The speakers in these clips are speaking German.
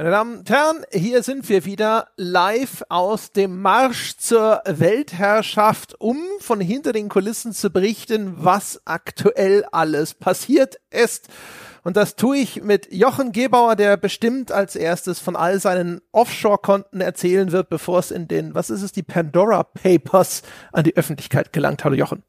Meine Damen und Herren, hier sind wir wieder live aus dem Marsch zur Weltherrschaft, um von hinter den Kulissen zu berichten, was aktuell alles passiert ist. Und das tue ich mit Jochen Gebauer, der bestimmt als erstes von all seinen Offshore-Konten erzählen wird, bevor es in den, was ist es, die Pandora Papers an die Öffentlichkeit gelangt. Hallo Jochen.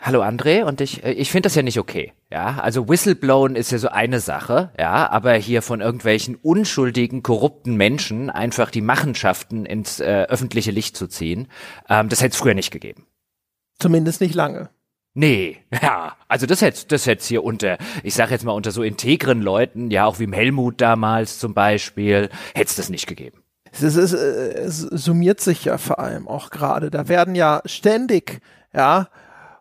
Hallo André und ich äh, ich finde das ja nicht okay. Ja, also Whistleblown ist ja so eine Sache, ja, aber hier von irgendwelchen unschuldigen korrupten Menschen einfach die Machenschaften ins äh, öffentliche Licht zu ziehen, ähm, das hätte es früher nicht gegeben. Zumindest nicht lange. Nee, ja, also das hätte das hätte hier unter, ich sage jetzt mal unter so integren Leuten, ja, auch wie im Helmut damals zum Beispiel, hätte es das nicht gegeben. Es, ist, es, es summiert sich ja vor allem auch gerade. Da werden ja ständig, ja,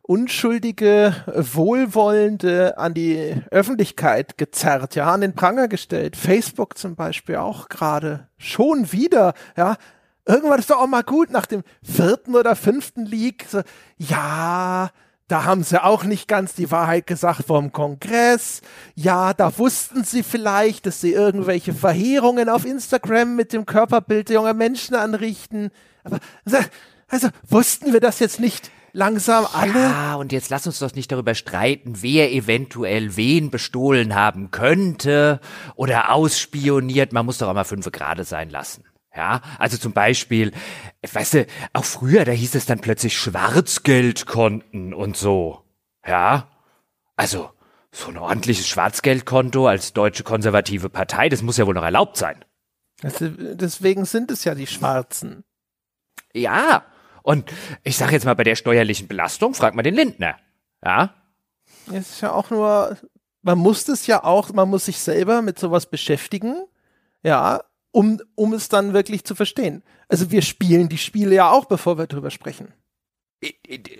unschuldige, wohlwollende an die Öffentlichkeit gezerrt, ja, an den Pranger gestellt. Facebook zum Beispiel auch gerade schon wieder, ja. Irgendwann ist doch auch mal gut nach dem vierten oder fünften Leak. So, ja, da haben sie auch nicht ganz die Wahrheit gesagt vom Kongress. Ja, da wussten sie vielleicht, dass sie irgendwelche Verheerungen auf Instagram mit dem Körperbild junger Menschen anrichten. Aber also wussten wir das jetzt nicht langsam alle? Ja, und jetzt lass uns doch nicht darüber streiten, wer eventuell wen bestohlen haben könnte oder ausspioniert. Man muss doch auch mal fünf Grade sein lassen. Ja, also zum Beispiel, weißt du, auch früher, da hieß es dann plötzlich Schwarzgeldkonten und so. Ja, also so ein ordentliches Schwarzgeldkonto als deutsche konservative Partei, das muss ja wohl noch erlaubt sein. Also, deswegen sind es ja die Schwarzen. Ja, und ich sage jetzt mal, bei der steuerlichen Belastung, frag mal den Lindner. Ja? Es ist ja auch nur, man muss das ja auch, man muss sich selber mit sowas beschäftigen. Ja, um, um es dann wirklich zu verstehen. Also wir spielen die Spiele ja auch, bevor wir drüber sprechen.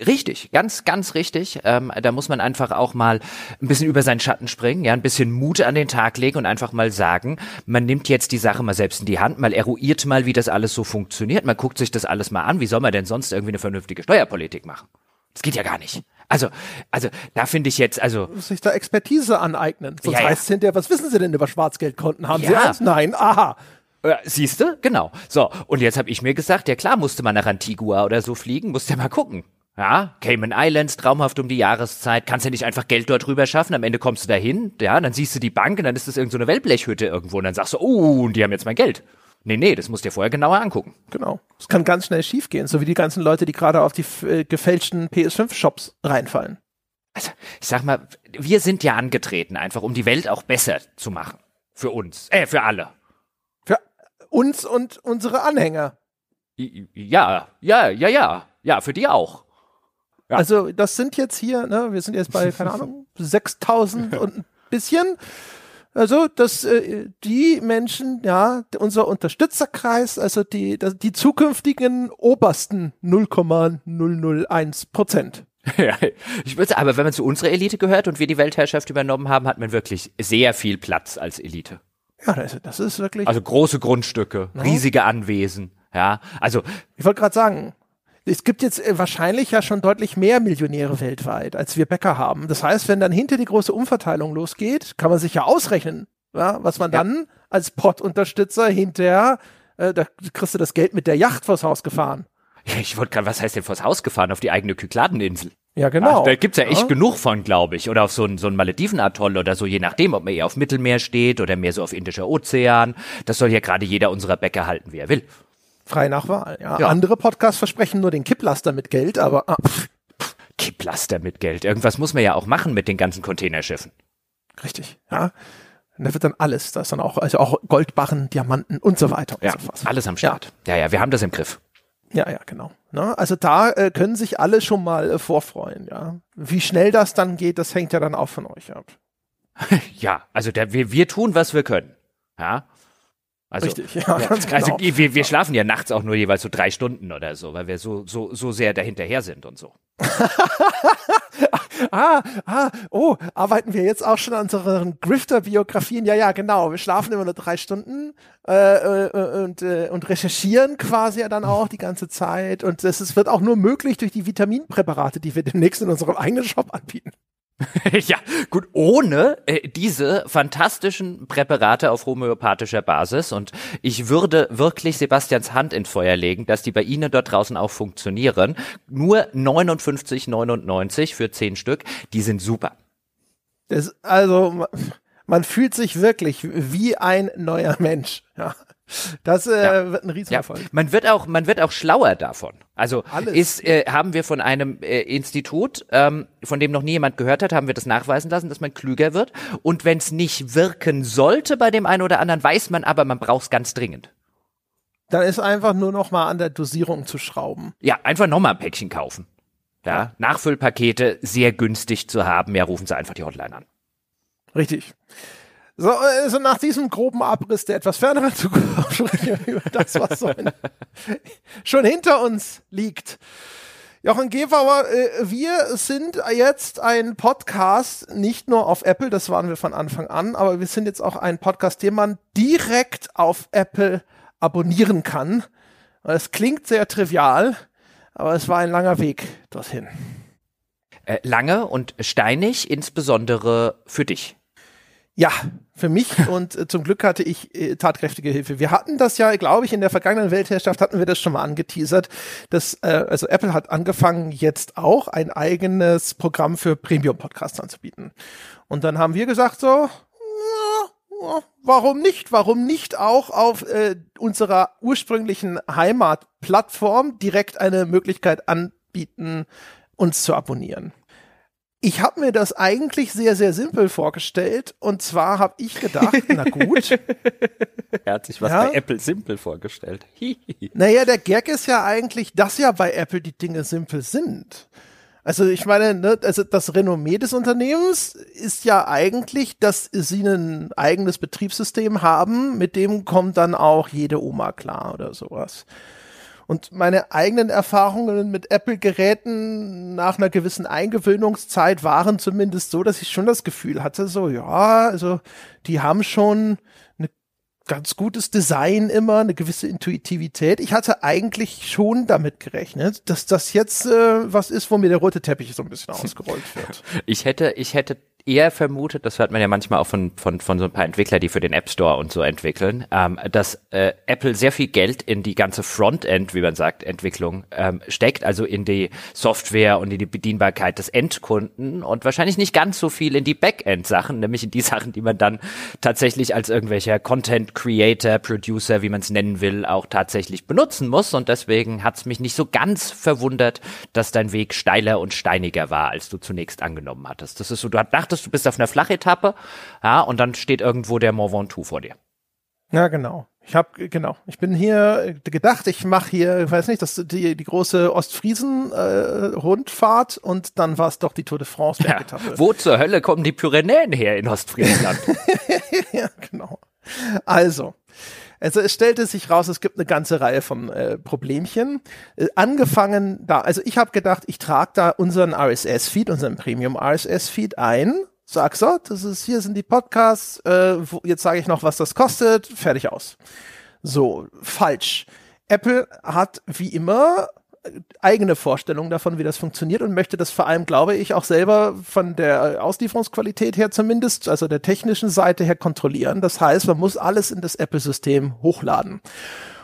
Richtig, ganz, ganz richtig. Ähm, da muss man einfach auch mal ein bisschen über seinen Schatten springen, ja, ein bisschen Mut an den Tag legen und einfach mal sagen, man nimmt jetzt die Sache mal selbst in die Hand, mal eruiert mal, wie das alles so funktioniert, man guckt sich das alles mal an, wie soll man denn sonst irgendwie eine vernünftige Steuerpolitik machen? Das geht ja gar nicht. Also, also da finde ich jetzt, also muss sich da Expertise aneignen. Sonst ja, heißt es hinterher, was wissen Sie denn über Schwarzgeldkonten? Haben ja. Sie eins? Nein, aha. Ja, siehst du? Genau. So, und jetzt habe ich mir gesagt, ja klar, musste man nach Antigua oder so fliegen, musste ja mal gucken. Ja, Cayman Islands, traumhaft um die Jahreszeit, kannst ja nicht einfach Geld dort rüber schaffen, am Ende kommst du dahin, ja, dann siehst du die Bank und dann ist das irgendeine so Wellblechhütte irgendwo und dann sagst du, oh, und die haben jetzt mein Geld. Nee, nee, das musst du dir vorher genauer angucken. Genau. Es kann ganz schnell schiefgehen, so wie die ganzen Leute, die gerade auf die äh, gefälschten PS5-Shops reinfallen. Also, ich sag mal, wir sind ja angetreten, einfach um die Welt auch besser zu machen. Für uns. Äh, für alle uns und unsere Anhänger. Ja, ja, ja, ja, ja, für die auch. Ja. Also das sind jetzt hier, ne, wir sind jetzt bei, keine Ahnung, 6000 und ein bisschen. Also, dass äh, die Menschen, ja, unser Unterstützerkreis, also die, die zukünftigen obersten 0,001 Prozent. Ja, ich würde, aber wenn man zu unserer Elite gehört und wir die Weltherrschaft übernommen haben, hat man wirklich sehr viel Platz als Elite. Ja, das, das ist wirklich. Also große Grundstücke, ja. riesige Anwesen. Ja, also. Ich wollte gerade sagen, es gibt jetzt äh, wahrscheinlich ja schon deutlich mehr Millionäre weltweit, als wir Bäcker haben. Das heißt, wenn dann hinter die große Umverteilung losgeht, kann man sich ja ausrechnen, ja, was man ja. dann als Pot-Unterstützer hinterher, äh, da kriegst du das Geld mit der Yacht vors Haus gefahren. Ja, ich wollte gerade, was heißt denn vors Haus gefahren? Auf die eigene Kykladeninsel. Ja, genau. Ach, da gibt's ja echt ja. genug von, glaube ich. Oder auf so ein, so ein Malediven-Atoll oder so, je nachdem, ob man eher auf Mittelmeer steht oder mehr so auf Indischer Ozean. Das soll ja gerade jeder unserer Bäcker halten, wie er will. Frei nach Wahl, ja. ja. Andere Podcasts versprechen nur den Kipplaster mit Geld, aber. Ah, Kipplaster mit Geld. Irgendwas muss man ja auch machen mit den ganzen Containerschiffen. Richtig, ja. Und da wird dann alles, da ist dann auch, also auch Goldbarren, Diamanten und so weiter und ja, so fort. Alles am Start. Ja. ja, ja, wir haben das im Griff. Ja, ja, genau. Ne? Also da äh, können sich alle schon mal äh, vorfreuen, ja. Wie schnell das dann geht, das hängt ja dann auch von euch ab. ja, also der, wir, wir tun, was wir können. Ja. Also, Richtig, ja, ja. ganz genau. Also wir, wir schlafen ja nachts auch nur jeweils so drei Stunden oder so, weil wir so, so, so sehr dahinterher sind und so. ah, ah, oh, arbeiten wir jetzt auch schon an unseren Grifter-Biografien? Ja, ja, genau. Wir schlafen immer nur drei Stunden äh, äh, und, äh, und recherchieren quasi ja dann auch die ganze Zeit. Und ist, wird auch nur möglich durch die Vitaminpräparate, die wir demnächst in unserem eigenen Shop anbieten. ja, gut, ohne äh, diese fantastischen Präparate auf homöopathischer Basis. Und ich würde wirklich Sebastians Hand in Feuer legen, dass die bei Ihnen dort draußen auch funktionieren. Nur 59,99 für 10 Stück, die sind super. Das, also, man fühlt sich wirklich wie ein neuer Mensch. Ja. Das äh, ja. wird ein Riesenerfolg. Ja. Man wird auch, man wird auch schlauer davon. Also Alles. ist, äh, haben wir von einem äh, Institut, ähm, von dem noch nie jemand gehört hat, haben wir das nachweisen lassen, dass man klüger wird. Und wenn es nicht wirken sollte bei dem einen oder anderen, weiß man aber, man braucht es ganz dringend. Dann ist einfach nur noch mal an der Dosierung zu schrauben. Ja, einfach nochmal ein Päckchen kaufen. Ja, Nachfüllpakete sehr günstig zu haben. Ja, rufen Sie einfach die Hotline an. Richtig. So, also nach diesem groben Abriss der etwas ferneren Zukunft sprechen wir über das, was so schon hinter uns liegt. Jochen Gebauer, äh, wir sind jetzt ein Podcast, nicht nur auf Apple, das waren wir von Anfang an, aber wir sind jetzt auch ein Podcast, den man direkt auf Apple abonnieren kann. Es klingt sehr trivial, aber es war ein langer Weg dorthin. Äh, lange und steinig, insbesondere für dich. Ja, für mich und äh, zum Glück hatte ich äh, tatkräftige Hilfe. Wir hatten das ja, glaube ich, in der vergangenen Weltherrschaft hatten wir das schon mal angeteasert. Dass, äh, also Apple hat angefangen, jetzt auch ein eigenes Programm für Premium-Podcasts anzubieten. Und dann haben wir gesagt so, warum nicht? Warum nicht auch auf äh, unserer ursprünglichen Heimatplattform direkt eine Möglichkeit anbieten, uns zu abonnieren? Ich habe mir das eigentlich sehr, sehr simpel vorgestellt. Und zwar habe ich gedacht, na gut. er hat sich was ja. bei Apple simpel vorgestellt. naja, der Gag ist ja eigentlich, dass ja bei Apple die Dinge simpel sind. Also ich meine, ne, also das Renommee des Unternehmens ist ja eigentlich, dass sie ein eigenes Betriebssystem haben, mit dem kommt dann auch jede Oma klar oder sowas. Und meine eigenen Erfahrungen mit Apple-Geräten nach einer gewissen Eingewöhnungszeit waren zumindest so, dass ich schon das Gefühl hatte, so, ja, also die haben schon eine ganz gutes Design immer, eine gewisse Intuitivität. Ich hatte eigentlich schon damit gerechnet, dass das jetzt äh, was ist, wo mir der rote Teppich so ein bisschen ausgerollt wird. Ich hätte, ich hätte eher vermutet, das hört man ja manchmal auch von, von, von so ein paar Entwicklern, die für den App Store und so entwickeln, ähm, dass äh, Apple sehr viel Geld in die ganze Frontend, wie man sagt, Entwicklung ähm, steckt, also in die Software und in die Bedienbarkeit des Endkunden und wahrscheinlich nicht ganz so viel in die Backend-Sachen, nämlich in die Sachen, die man dann tatsächlich als irgendwelcher Content Creator, Producer, wie man es nennen will, auch tatsächlich benutzen muss. Und deswegen hat es mich nicht so ganz verwundert, dass dein Weg steiler und steiniger war, als du zunächst angenommen hattest. Das ist so, du dachtest, dachtest, du bist auf einer Flachetappe, ja, und dann steht irgendwo der Mont Ventoux vor dir. Ja, genau. Ich habe genau. Ich bin hier gedacht, ich mache hier, ich weiß nicht, das die die große Ostfriesen äh, Rundfahrt und dann war es doch die Tour de France ja, Wo zur Hölle kommen die Pyrenäen her in Ostfriesland? ja, genau. Also, also es stellte sich raus, es gibt eine ganze Reihe von äh, Problemchen. Äh, angefangen da, also ich habe gedacht, ich trage da unseren RSS-Feed, unseren Premium RSS-Feed ein. Sag so, das ist, hier sind die Podcasts, äh, wo, jetzt sage ich noch, was das kostet, fertig aus. So, falsch. Apple hat wie immer eigene Vorstellung davon, wie das funktioniert und möchte das vor allem, glaube ich, auch selber von der Auslieferungsqualität her zumindest, also der technischen Seite her kontrollieren. Das heißt, man muss alles in das Apple-System hochladen.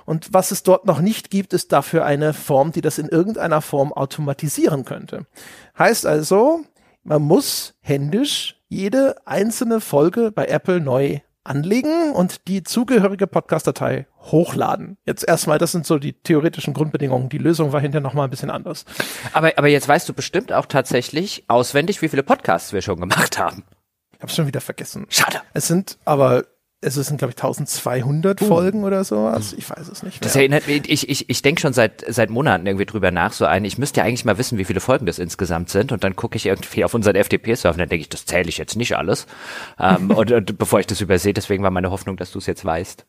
Und was es dort noch nicht gibt, ist dafür eine Form, die das in irgendeiner Form automatisieren könnte. Heißt also, man muss händisch jede einzelne Folge bei Apple neu anlegen und die zugehörige Podcast-Datei hochladen. Jetzt erstmal, das sind so die theoretischen Grundbedingungen. Die Lösung war hinterher nochmal ein bisschen anders. Aber, aber jetzt weißt du bestimmt auch tatsächlich auswendig, wie viele Podcasts wir schon gemacht haben. Ich habe schon wieder vergessen. Schade. Es sind aber es sind, glaube ich, 1200 uh. Folgen oder sowas. Ich weiß es nicht. Mehr. Das erinnert mich, ich, ich, ich denke schon seit, seit Monaten irgendwie drüber nach, so ein, ich müsste ja eigentlich mal wissen, wie viele Folgen das insgesamt sind. Und dann gucke ich irgendwie auf unseren FTP-Surfer und dann denke ich, das zähle ich jetzt nicht alles. ähm, und, und bevor ich das übersehe, deswegen war meine Hoffnung, dass du es jetzt weißt.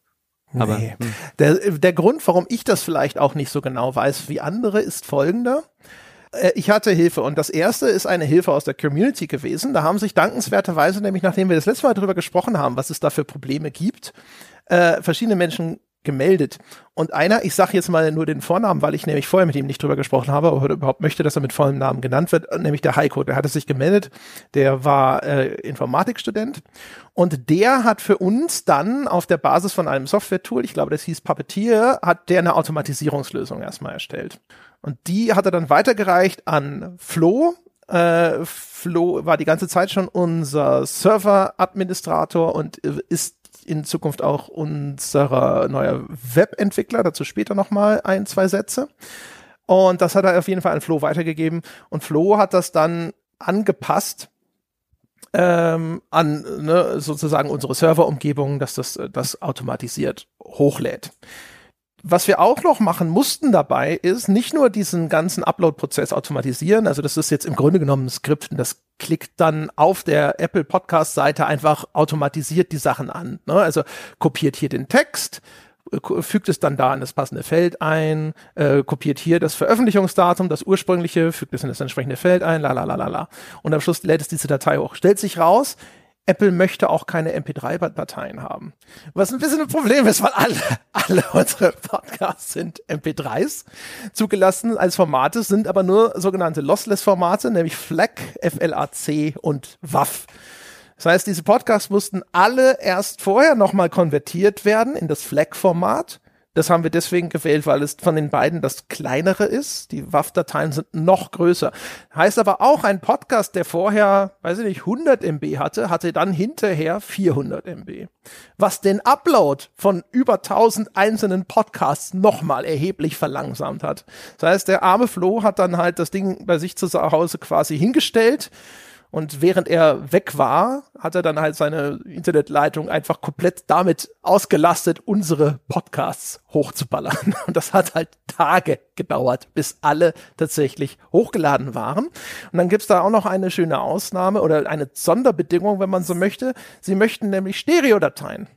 Aber, nee. Hm. der, der Grund, warum ich das vielleicht auch nicht so genau weiß wie andere, ist folgender. Äh, ich hatte Hilfe und das erste ist eine Hilfe aus der Community gewesen. Da haben sich dankenswerterweise, nämlich nachdem wir das letzte Mal darüber gesprochen haben, was es da für Probleme gibt, äh, verschiedene Menschen gemeldet. Und einer, ich sage jetzt mal nur den Vornamen, weil ich nämlich vorher mit ihm nicht drüber gesprochen habe, aber überhaupt möchte, dass er mit vollem Namen genannt wird, nämlich der Heiko, der hatte sich gemeldet, der war äh, Informatikstudent und der hat für uns dann auf der Basis von einem Software-Tool, ich glaube, das hieß Puppeteer, hat der eine Automatisierungslösung erstmal erstellt. Und die hat er dann weitergereicht an Flo, äh, Flo war die ganze Zeit schon unser Server-Administrator und ist in Zukunft auch unser neuer Webentwickler. Dazu später nochmal ein, zwei Sätze. Und das hat er auf jeden Fall an Flo weitergegeben. Und Flo hat das dann angepasst ähm, an ne, sozusagen unsere Serverumgebung, dass das das automatisiert hochlädt. Was wir auch noch machen mussten dabei, ist nicht nur diesen ganzen Upload-Prozess automatisieren. Also das ist jetzt im Grunde genommen ein Skript und das klickt dann auf der Apple Podcast-Seite einfach automatisiert die Sachen an. Ne? Also kopiert hier den Text, äh, fügt es dann da in das passende Feld ein, äh, kopiert hier das Veröffentlichungsdatum, das ursprüngliche, fügt es in das entsprechende Feld ein, la la la la la. Und am Schluss lädt es diese Datei hoch. Stellt sich raus, Apple möchte auch keine MP3-Dateien haben. Was ein bisschen ein Problem ist, weil alle, alle unsere Podcasts sind MP3s zugelassen als Formate, sind aber nur sogenannte Lossless-Formate, nämlich FLAC, FLAC und WAV. Das heißt, diese Podcasts mussten alle erst vorher nochmal konvertiert werden in das FLAC-Format das haben wir deswegen gewählt, weil es von den beiden das kleinere ist. Die WAV-Dateien sind noch größer. Heißt aber auch, ein Podcast, der vorher, weiß ich nicht, 100 MB hatte, hatte dann hinterher 400 MB. Was den Upload von über 1000 einzelnen Podcasts nochmal erheblich verlangsamt hat. Das heißt, der arme Flo hat dann halt das Ding bei sich zu Hause quasi hingestellt und während er weg war, hat er dann halt seine Internetleitung einfach komplett damit ausgelastet, unsere Podcasts hochzuballern. Und das hat halt Tage gedauert, bis alle tatsächlich hochgeladen waren. Und dann gibt's da auch noch eine schöne Ausnahme oder eine Sonderbedingung, wenn man so möchte. Sie möchten nämlich Stereodateien.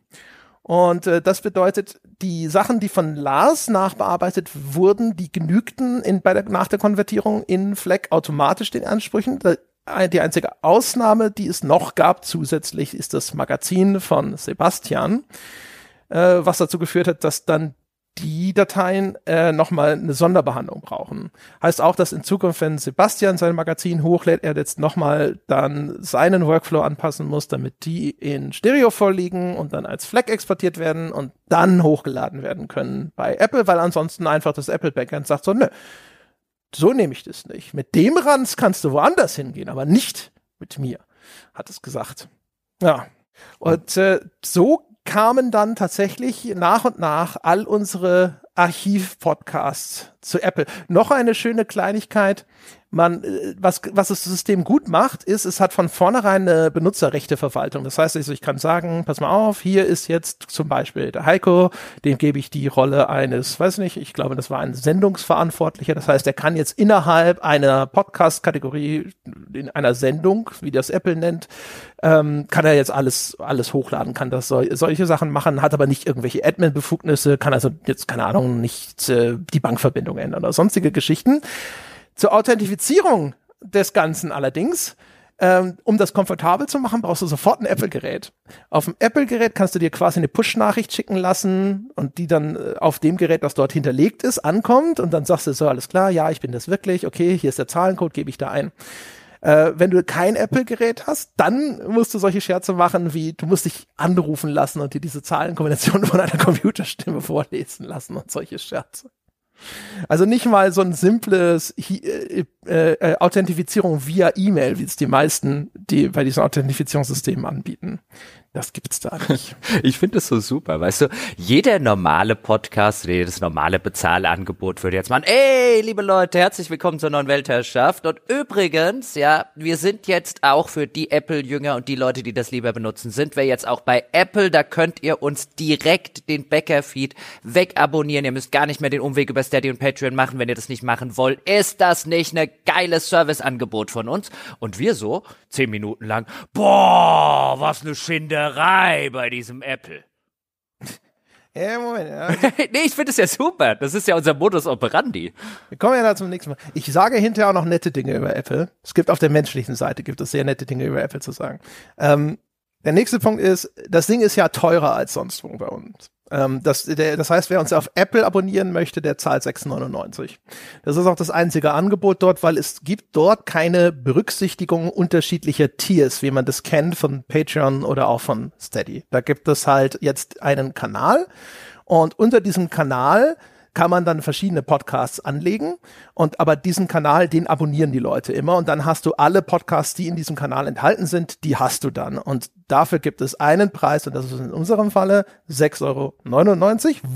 Und äh, das bedeutet, die Sachen, die von Lars nachbearbeitet wurden, die genügten in, bei der, nach der Konvertierung in FLAC automatisch den Ansprüchen. Die einzige Ausnahme, die es noch gab zusätzlich, ist das Magazin von Sebastian, äh, was dazu geführt hat, dass dann die Dateien äh, nochmal eine Sonderbehandlung brauchen. Heißt auch, dass in Zukunft, wenn Sebastian sein Magazin hochlädt, er jetzt nochmal dann seinen Workflow anpassen muss, damit die in Stereo vorliegen und dann als FLAC exportiert werden und dann hochgeladen werden können bei Apple, weil ansonsten einfach das Apple Backend sagt so, nö, so nehme ich das nicht. Mit dem Ranz kannst du woanders hingehen, aber nicht mit mir, hat es gesagt. Ja. Und äh, so kamen dann tatsächlich nach und nach all unsere Archiv-Podcasts zu Apple. Noch eine schöne Kleinigkeit man, äh, was, was das System gut macht, ist, es hat von vornherein eine Benutzerrechteverwaltung. Das heißt, also ich kann sagen, pass mal auf, hier ist jetzt zum Beispiel der Heiko, dem gebe ich die Rolle eines, weiß nicht, ich glaube, das war ein Sendungsverantwortlicher. Das heißt, er kann jetzt innerhalb einer Podcast-Kategorie, in einer Sendung, wie das Apple nennt, ähm, kann er jetzt alles, alles hochladen, kann das so, solche Sachen machen, hat aber nicht irgendwelche Admin-Befugnisse, kann also jetzt, keine Ahnung, nicht äh, die Bankverbindung ändern oder sonstige Geschichten. Zur Authentifizierung des Ganzen allerdings, ähm, um das komfortabel zu machen, brauchst du sofort ein Apple-Gerät. Auf dem Apple-Gerät kannst du dir quasi eine Push-Nachricht schicken lassen und die dann äh, auf dem Gerät, das dort hinterlegt ist, ankommt und dann sagst du so, alles klar, ja, ich bin das wirklich, okay, hier ist der Zahlencode, gebe ich da ein. Äh, wenn du kein Apple-Gerät hast, dann musst du solche Scherze machen, wie du musst dich anrufen lassen und dir diese Zahlenkombination von einer Computerstimme vorlesen lassen und solche Scherze. Also nicht mal so ein simples äh, äh, äh, Authentifizierung via E-Mail, wie es die meisten, die bei diesen Authentifizierungssystemen anbieten. Das gibt's da nicht. ich finde es so super, weißt du, jeder normale Podcast, jedes normale Bezahlangebot würde jetzt machen, ey, liebe Leute, herzlich willkommen zur neuen Weltherrschaft. Und übrigens, ja, wir sind jetzt auch für die Apple-Jünger und die Leute, die das lieber benutzen, sind wir jetzt auch bei Apple. Da könnt ihr uns direkt den Bäcker-Feed wegabonnieren. Ihr müsst gar nicht mehr den Umweg über Steady und Patreon machen, wenn ihr das nicht machen wollt. Ist das nicht eine geiles Serviceangebot von uns? Und wir so, zehn Minuten lang, boah, was eine Schinde Spielerei bei diesem Apple. Ja, Moment. Ja. nee, ich finde es ja super. Das ist ja unser Modus operandi. Wir kommen ja da zum nächsten Mal. Ich sage hinterher auch noch nette Dinge über Apple. Es gibt auf der menschlichen Seite gibt es sehr nette Dinge über Apple zu sagen. Ähm, der nächste Punkt ist, das Ding ist ja teurer als sonst wo bei uns. Ähm, das, der, das heißt, wer uns auf Apple abonnieren möchte, der zahlt 6,99. Das ist auch das einzige Angebot dort, weil es gibt dort keine Berücksichtigung unterschiedlicher Tiers, wie man das kennt von Patreon oder auch von Steady. Da gibt es halt jetzt einen Kanal und unter diesem Kanal kann man dann verschiedene Podcasts anlegen und aber diesen Kanal, den abonnieren die Leute immer und dann hast du alle Podcasts, die in diesem Kanal enthalten sind, die hast du dann und dafür gibt es einen Preis und das ist in unserem Falle 6,99 Euro.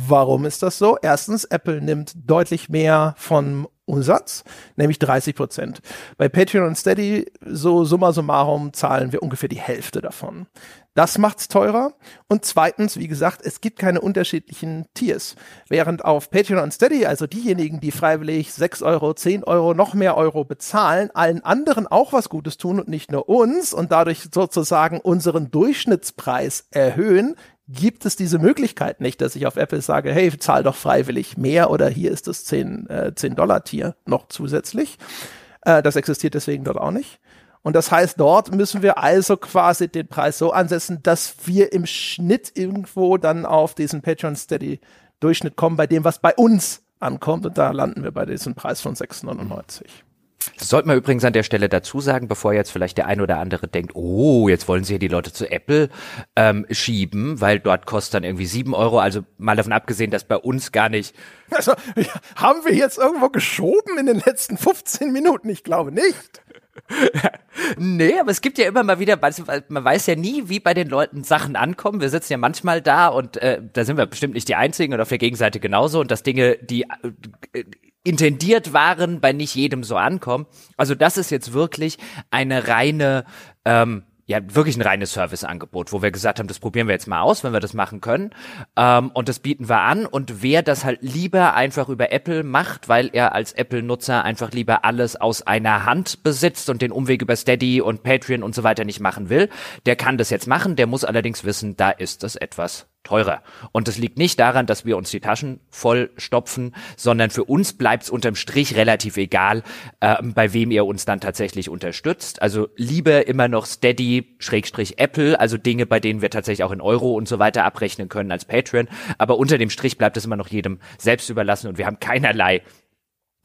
Warum ist das so? Erstens, Apple nimmt deutlich mehr von Umsatz, nämlich 30 Prozent. Bei Patreon und Steady, so summa summarum, zahlen wir ungefähr die Hälfte davon. Das macht's teurer. Und zweitens, wie gesagt, es gibt keine unterschiedlichen Tiers. Während auf Patreon und Steady, also diejenigen, die freiwillig 6 Euro, 10 Euro, noch mehr Euro bezahlen, allen anderen auch was Gutes tun und nicht nur uns und dadurch sozusagen unseren Durchschnittspreis erhöhen, gibt es diese Möglichkeit nicht, dass ich auf Apple sage, hey, zahl doch freiwillig mehr oder hier ist das 10, äh, 10 Dollar Tier noch zusätzlich. Äh, das existiert deswegen dort auch nicht. Und das heißt, dort müssen wir also quasi den Preis so ansetzen, dass wir im Schnitt irgendwo dann auf diesen Patreon Steady Durchschnitt kommen, bei dem, was bei uns ankommt. Und da landen wir bei diesem Preis von 6,99. Das sollte man übrigens an der Stelle dazu sagen, bevor jetzt vielleicht der ein oder andere denkt, oh, jetzt wollen sie ja die Leute zu Apple ähm, schieben, weil dort kostet dann irgendwie sieben Euro. Also mal davon abgesehen, dass bei uns gar nicht. Also, haben wir jetzt irgendwo geschoben in den letzten 15 Minuten? Ich glaube nicht. nee, aber es gibt ja immer mal wieder, man weiß ja nie, wie bei den Leuten Sachen ankommen. Wir sitzen ja manchmal da und äh, da sind wir bestimmt nicht die Einzigen und auf der Gegenseite genauso und dass Dinge, die äh, intendiert waren, bei nicht jedem so ankommen. Also das ist jetzt wirklich eine reine ähm, ja wirklich ein reines Serviceangebot, wo wir gesagt haben, das probieren wir jetzt mal aus, wenn wir das machen können. Ähm, und das bieten wir an. Und wer das halt lieber einfach über Apple macht, weil er als Apple-Nutzer einfach lieber alles aus einer Hand besitzt und den Umweg über Steady und Patreon und so weiter nicht machen will, der kann das jetzt machen. Der muss allerdings wissen, da ist das etwas teurer. Und das liegt nicht daran, dass wir uns die Taschen voll stopfen, sondern für uns bleibt es unterm Strich relativ egal, äh, bei wem ihr uns dann tatsächlich unterstützt. Also lieber immer noch Steady, Schrägstrich Apple, also Dinge, bei denen wir tatsächlich auch in Euro und so weiter abrechnen können als Patreon. Aber unter dem Strich bleibt es immer noch jedem selbst überlassen und wir haben keinerlei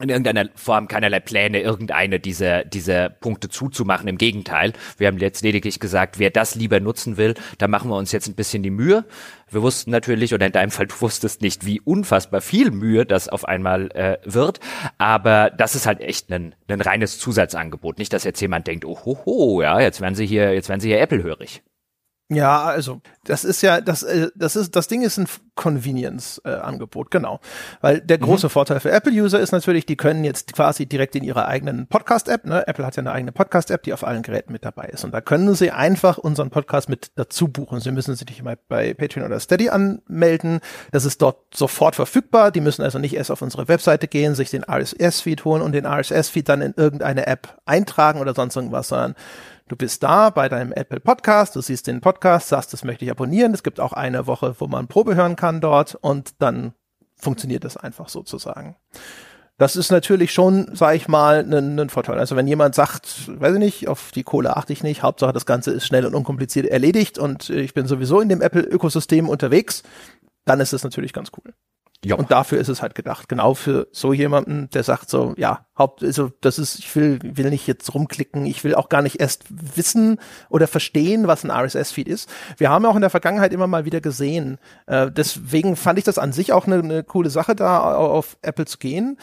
in irgendeiner Form keinerlei Pläne, irgendeine dieser, dieser Punkte zuzumachen. Im Gegenteil, wir haben jetzt lediglich gesagt, wer das lieber nutzen will, da machen wir uns jetzt ein bisschen die Mühe. Wir wussten natürlich, oder in deinem Fall, du wusstest nicht, wie unfassbar viel Mühe das auf einmal äh, wird. Aber das ist halt echt ein, ein reines Zusatzangebot. Nicht, dass jetzt jemand denkt, oh, ho, ho, ja, jetzt werden sie hier, jetzt werden sie hier Apple hörig. Ja, also das ist ja das äh, das ist das Ding ist ein Convenience äh, Angebot, genau. Weil der große mhm. Vorteil für Apple User ist natürlich, die können jetzt quasi direkt in ihrer eigenen Podcast App, ne? Apple hat ja eine eigene Podcast App, die auf allen Geräten mit dabei ist und da können sie einfach unseren Podcast mit dazu buchen. Sie müssen sich nicht immer bei Patreon oder Steady anmelden. Das ist dort sofort verfügbar. Die müssen also nicht erst auf unsere Webseite gehen, sich den RSS Feed holen und den RSS Feed dann in irgendeine App eintragen oder sonst irgendwas, sondern Du bist da bei deinem Apple Podcast, du siehst den Podcast, sagst, das möchte ich abonnieren. Es gibt auch eine Woche, wo man Probe hören kann dort und dann funktioniert das einfach sozusagen. Das ist natürlich schon, sag ich mal, ein, ein Vorteil. Also wenn jemand sagt, weiß ich nicht, auf die Kohle achte ich nicht, Hauptsache das Ganze ist schnell und unkompliziert erledigt und ich bin sowieso in dem Apple-Ökosystem unterwegs, dann ist es natürlich ganz cool. Ja. Und dafür ist es halt gedacht. Genau für so jemanden, der sagt so, ja, Haupt, also das ist, ich will, will nicht jetzt rumklicken, ich will auch gar nicht erst wissen oder verstehen, was ein RSS-Feed ist. Wir haben auch in der Vergangenheit immer mal wieder gesehen. Äh, deswegen fand ich das an sich auch eine, eine coole Sache, da auf Apple zu gehen.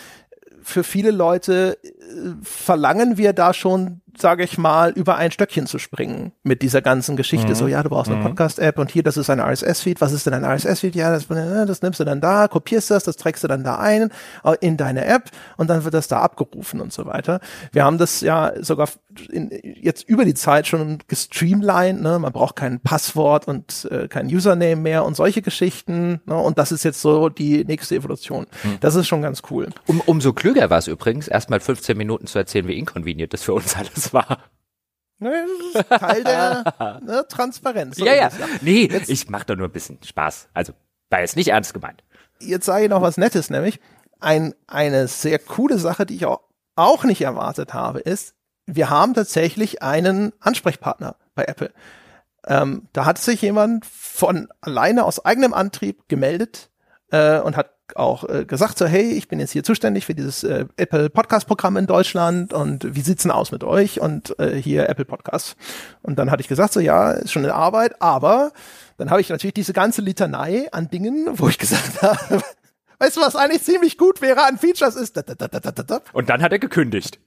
Für viele Leute äh, verlangen wir da schon sage ich mal, über ein Stöckchen zu springen mit dieser ganzen Geschichte. Mhm. So, ja, du brauchst eine mhm. Podcast-App und hier, das ist ein RSS-Feed. Was ist denn ein RSS-Feed? Ja, das, äh, das, nimmst du dann da, kopierst das, das trägst du dann da ein äh, in deine App und dann wird das da abgerufen und so weiter. Wir haben das ja sogar in, jetzt über die Zeit schon gestreamlined. Ne? Man braucht kein Passwort und äh, kein Username mehr und solche Geschichten. Ne? Und das ist jetzt so die nächste Evolution. Mhm. Das ist schon ganz cool. Um, umso klüger war es übrigens, erstmal 15 Minuten zu erzählen, wie inkonveniert das für uns alles das war. Ne, das ist Teil der ne, Transparenz. Ja, ja. Nee, jetzt, ich mache doch nur ein bisschen Spaß. Also, war jetzt nicht ernst gemeint. Jetzt sage ich noch was Nettes, nämlich ein, eine sehr coole Sache, die ich auch, auch nicht erwartet habe, ist, wir haben tatsächlich einen Ansprechpartner bei Apple. Ähm, da hat sich jemand von alleine aus eigenem Antrieb gemeldet äh, und hat auch äh, gesagt so, hey, ich bin jetzt hier zuständig für dieses äh, Apple Podcast Programm in Deutschland und wie sieht's denn aus mit euch und äh, hier Apple Podcast. Und dann hatte ich gesagt so, ja, ist schon eine Arbeit, aber dann habe ich natürlich diese ganze Litanei an Dingen, wo ich gesagt habe, weißt du, was eigentlich ziemlich gut wäre an Features ist. Und dann hat er gekündigt.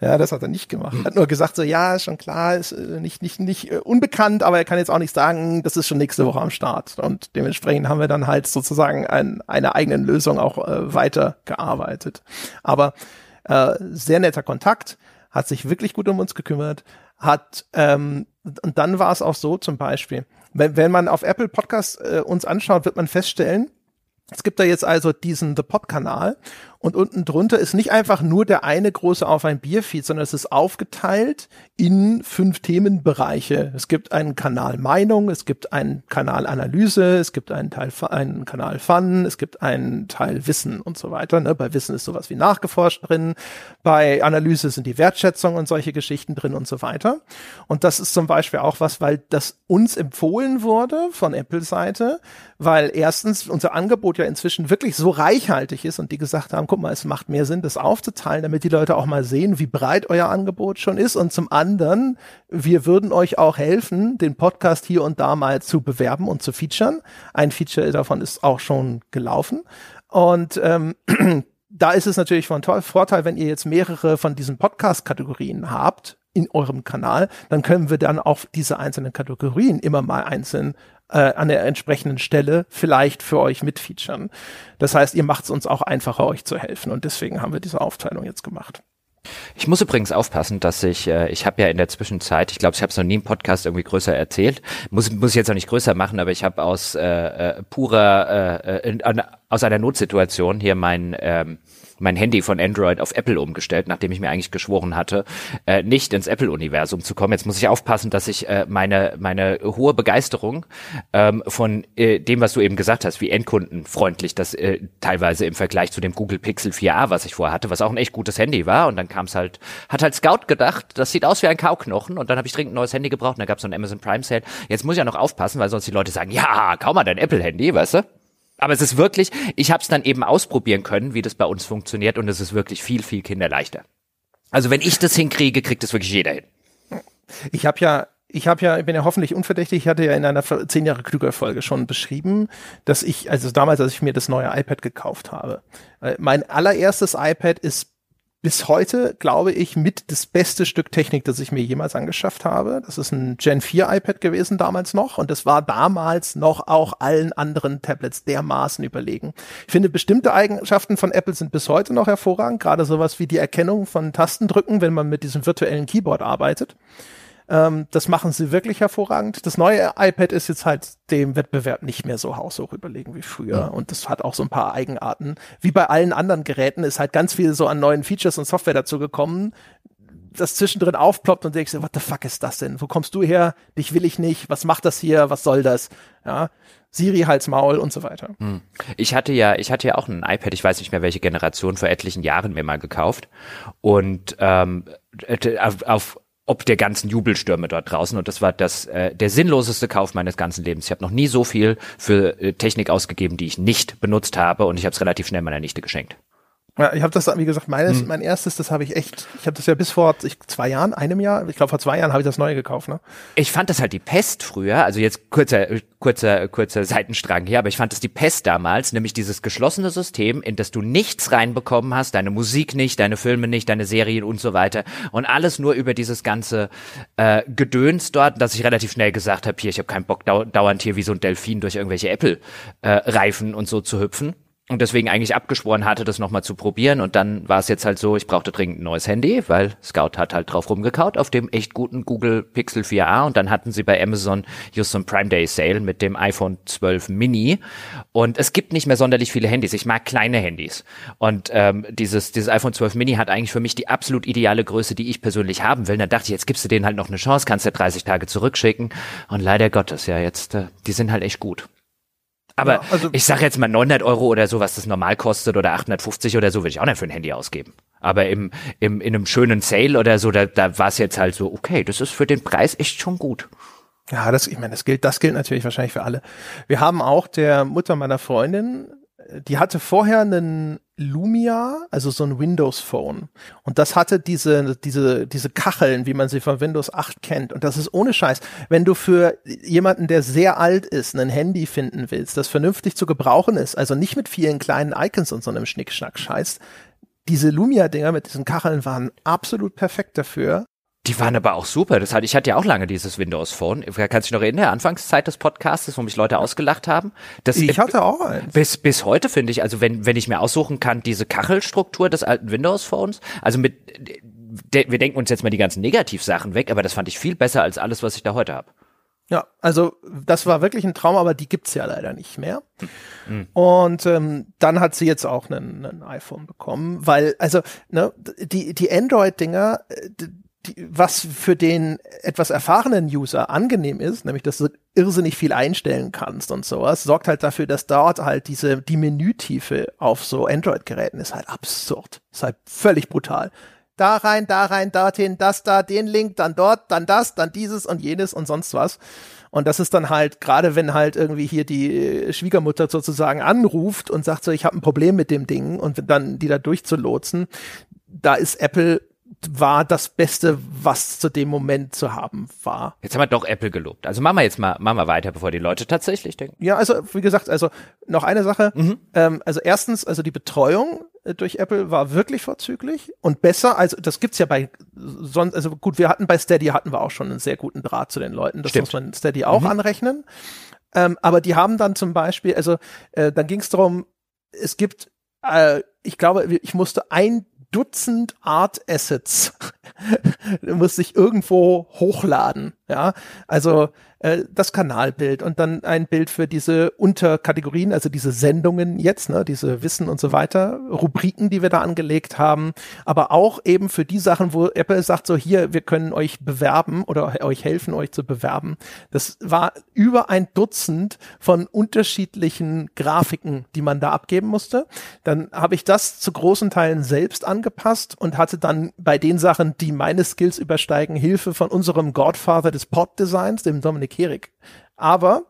Ja, das hat er nicht gemacht. Hat nur gesagt so, ja, ist schon klar, ist äh, nicht, nicht, nicht äh, unbekannt, aber er kann jetzt auch nicht sagen, das ist schon nächste Woche am Start. Und dementsprechend haben wir dann halt sozusagen ein, eine eigenen Lösung auch äh, weitergearbeitet. Aber äh, sehr netter Kontakt, hat sich wirklich gut um uns gekümmert, hat, ähm, und dann war es auch so zum Beispiel, wenn, wenn man auf Apple Podcasts äh, uns anschaut, wird man feststellen, es gibt da jetzt also diesen The Pod-Kanal und unten drunter ist nicht einfach nur der eine große auf ein Bierfeed, sondern es ist aufgeteilt in fünf Themenbereiche. Es gibt einen Kanal Meinung, es gibt einen Kanal Analyse, es gibt einen Teil, einen Kanal Fun, es gibt einen Teil Wissen und so weiter. Ne? Bei Wissen ist sowas wie nachgeforscht drin, bei Analyse sind die Wertschätzung und solche Geschichten drin und so weiter. Und das ist zum Beispiel auch was, weil das uns empfohlen wurde von Apple-Seite, weil erstens unser Angebot ja inzwischen wirklich so reichhaltig ist und die gesagt haben, guck mal, es macht mehr Sinn, das aufzuteilen, damit die Leute auch mal sehen, wie breit euer Angebot schon ist. Und zum anderen, wir würden euch auch helfen, den Podcast hier und da mal zu bewerben und zu featuren. Ein Feature davon ist auch schon gelaufen. Und ähm, da ist es natürlich von Vorteil, wenn ihr jetzt mehrere von diesen Podcast-Kategorien habt in eurem Kanal, dann können wir dann auch diese einzelnen Kategorien immer mal einzeln äh, an der entsprechenden Stelle vielleicht für euch mitfeaturen. Das heißt, ihr macht es uns auch einfacher, euch zu helfen. Und deswegen haben wir diese Aufteilung jetzt gemacht. Ich muss übrigens aufpassen, dass ich, äh, ich habe ja in der Zwischenzeit, ich glaube, ich habe es noch nie im Podcast irgendwie größer erzählt, muss, muss ich jetzt auch nicht größer machen, aber ich habe aus äh, äh, purer, äh, in, aus einer Notsituation hier mein ähm, mein Handy von Android auf Apple umgestellt, nachdem ich mir eigentlich geschworen hatte, äh, nicht ins Apple-Universum zu kommen. Jetzt muss ich aufpassen, dass ich äh, meine, meine hohe Begeisterung ähm, von äh, dem, was du eben gesagt hast, wie endkundenfreundlich das äh, teilweise im Vergleich zu dem Google Pixel 4a, was ich vorher hatte, was auch ein echt gutes Handy war. Und dann kam es halt, hat halt Scout gedacht, das sieht aus wie ein Kauknochen. Und dann habe ich dringend ein neues Handy gebraucht und da gab es so ein Amazon Prime Sale. Jetzt muss ich ja noch aufpassen, weil sonst die Leute sagen, ja, kaum mal dein Apple-Handy, weißt du? Aber es ist wirklich, ich habe es dann eben ausprobieren können, wie das bei uns funktioniert und es ist wirklich viel, viel kinderleichter. Also wenn ich das hinkriege, kriegt es wirklich jeder hin. Ich habe ja ich habe ja, ich bin ja hoffentlich unverdächtig, ich hatte ja in einer zehn Jahre klüger Folge schon beschrieben, dass ich, also damals, als ich mir das neue iPad gekauft habe, äh, mein allererstes iPad ist bis heute, glaube ich, mit das beste Stück Technik, das ich mir jemals angeschafft habe. Das ist ein Gen 4 iPad gewesen damals noch und das war damals noch auch allen anderen Tablets dermaßen überlegen. Ich finde, bestimmte Eigenschaften von Apple sind bis heute noch hervorragend, gerade sowas wie die Erkennung von Tastendrücken, wenn man mit diesem virtuellen Keyboard arbeitet. Ähm, das machen sie wirklich hervorragend. Das neue iPad ist jetzt halt dem Wettbewerb nicht mehr so haushoch überlegen wie früher. Ja. Und das hat auch so ein paar Eigenarten. Wie bei allen anderen Geräten ist halt ganz viel so an neuen Features und Software dazu gekommen, das zwischendrin aufploppt und denkst, what the fuck ist das denn? Wo kommst du her? Dich will ich nicht. Was macht das hier? Was soll das? Ja. Siri Hals Maul und so weiter. Hm. Ich hatte ja, ich hatte ja auch ein iPad, ich weiß nicht mehr welche Generation, vor etlichen Jahren mir mal gekauft und ähm, auf, auf ob der ganzen Jubelstürme dort draußen. Und das war das äh, der sinnloseste Kauf meines ganzen Lebens. Ich habe noch nie so viel für äh, Technik ausgegeben, die ich nicht benutzt habe, und ich habe es relativ schnell meiner Nichte geschenkt. Ja, ich habe das, wie gesagt, meines, hm. mein erstes, das habe ich echt, ich habe das ja bis vor ich, zwei Jahren, einem Jahr, ich glaube vor zwei Jahren habe ich das neue gekauft. Ne? Ich fand das halt die Pest früher, also jetzt kurzer, kurzer, kurzer Seitenstrang hier, aber ich fand das die Pest damals, nämlich dieses geschlossene System, in das du nichts reinbekommen hast, deine Musik nicht, deine Filme nicht, deine Serien und so weiter und alles nur über dieses ganze äh, Gedöns dort, dass ich relativ schnell gesagt habe, hier, ich habe keinen Bock dau dauernd hier wie so ein Delfin durch irgendwelche Apple-Reifen äh, und so zu hüpfen und deswegen eigentlich abgeschworen hatte, das nochmal zu probieren. Und dann war es jetzt halt so, ich brauchte dringend ein neues Handy, weil Scout hat halt drauf rumgekaut auf dem echt guten Google Pixel 4a. Und dann hatten sie bei Amazon just so ein Prime Day Sale mit dem iPhone 12 Mini. Und es gibt nicht mehr sonderlich viele Handys. Ich mag kleine Handys. Und ähm, dieses, dieses iPhone 12 Mini hat eigentlich für mich die absolut ideale Größe, die ich persönlich haben will. Und dann dachte ich, jetzt gibst du denen halt noch eine Chance, kannst du 30 Tage zurückschicken. Und leider Gottes, ja, jetzt, äh, die sind halt echt gut. Aber ja, also ich sage jetzt mal 900 Euro oder so, was das normal kostet oder 850 oder so, würde ich auch nicht für ein Handy ausgeben. Aber im, im, in einem schönen Sale oder so, da, da war es jetzt halt so, okay, das ist für den Preis echt schon gut. Ja, das, ich meine, das gilt, das gilt natürlich wahrscheinlich für alle. Wir haben auch der Mutter meiner Freundin, die hatte vorher einen Lumia, also so ein Windows Phone. Und das hatte diese, diese, diese Kacheln, wie man sie von Windows 8 kennt. Und das ist ohne Scheiß. Wenn du für jemanden, der sehr alt ist, ein Handy finden willst, das vernünftig zu gebrauchen ist, also nicht mit vielen kleinen Icons und so einem Schnickschnack Scheiß, diese Lumia-Dinger mit diesen Kacheln waren absolut perfekt dafür. Die waren aber auch super. Das hatte, ich hatte ja auch lange dieses Windows Phone. Kannst du dich noch erinnern, der Anfangszeit des Podcasts, wo mich Leute ausgelacht haben? Das, ich hatte auch eins. Bis, bis heute finde ich, also wenn, wenn ich mir aussuchen kann, diese Kachelstruktur des alten Windows Phones, also mit, de, wir denken uns jetzt mal die ganzen Negativsachen weg, aber das fand ich viel besser als alles, was ich da heute habe. Ja, also das war wirklich ein Traum, aber die gibt's ja leider nicht mehr. Mhm. Und ähm, dann hat sie jetzt auch einen, einen iPhone bekommen, weil, also, ne, die, die Android-Dinger, äh, was für den etwas erfahrenen User angenehm ist, nämlich dass du irrsinnig viel einstellen kannst und sowas, sorgt halt dafür, dass dort halt diese, die Menütiefe auf so Android-Geräten ist halt absurd. Ist halt völlig brutal da rein, da rein, dorthin, das da, den Link, dann dort, dann das, dann dieses und jenes und sonst was. Und das ist dann halt, gerade wenn halt irgendwie hier die Schwiegermutter sozusagen anruft und sagt so, ich habe ein Problem mit dem Ding und dann die da durchzulotsen, da ist Apple war das Beste, was zu dem Moment zu haben war. Jetzt haben wir doch Apple gelobt. Also machen wir jetzt mal, machen wir weiter, bevor die Leute tatsächlich denken. Ja, also wie gesagt, also noch eine Sache. Mhm. Ähm, also erstens, also die Betreuung äh, durch Apple war wirklich vorzüglich und besser. Also das gibt's ja bei sonst. Also gut, wir hatten bei Steady hatten wir auch schon einen sehr guten Draht zu den Leuten. Das Stimmt. muss man Steady auch mhm. anrechnen. Ähm, aber die haben dann zum Beispiel, also äh, dann ging es darum, es gibt, äh, ich glaube, ich musste ein Dutzend Art Assets muss sich irgendwo hochladen. Ja, also äh, das Kanalbild und dann ein Bild für diese Unterkategorien, also diese Sendungen jetzt, ne, diese Wissen und so weiter, Rubriken, die wir da angelegt haben, aber auch eben für die Sachen, wo Apple sagt, so hier, wir können euch bewerben oder euch helfen, euch zu bewerben. Das war über ein Dutzend von unterschiedlichen Grafiken, die man da abgeben musste. Dann habe ich das zu großen Teilen selbst angepasst und hatte dann bei den Sachen, die meine Skills übersteigen, Hilfe von unserem Godfather des Pod-Designs, dem Dominik Kerik. Aber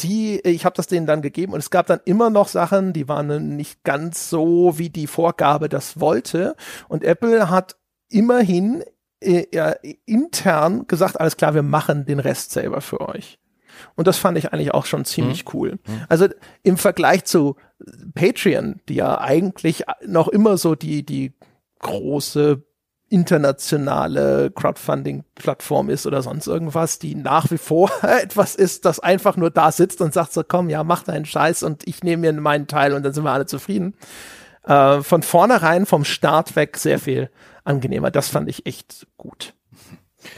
die, ich habe das denen dann gegeben und es gab dann immer noch Sachen, die waren nicht ganz so, wie die Vorgabe das wollte. Und Apple hat immerhin äh, intern gesagt, alles klar, wir machen den Rest selber für euch. Und das fand ich eigentlich auch schon ziemlich mhm. cool. Mhm. Also im Vergleich zu Patreon, die ja eigentlich noch immer so die, die große internationale Crowdfunding-Plattform ist oder sonst irgendwas, die nach wie vor etwas ist, das einfach nur da sitzt und sagt so, komm, ja, mach deinen Scheiß und ich nehme mir meinen Teil und dann sind wir alle zufrieden. Äh, von vornherein, vom Start weg sehr viel angenehmer. Das fand ich echt gut.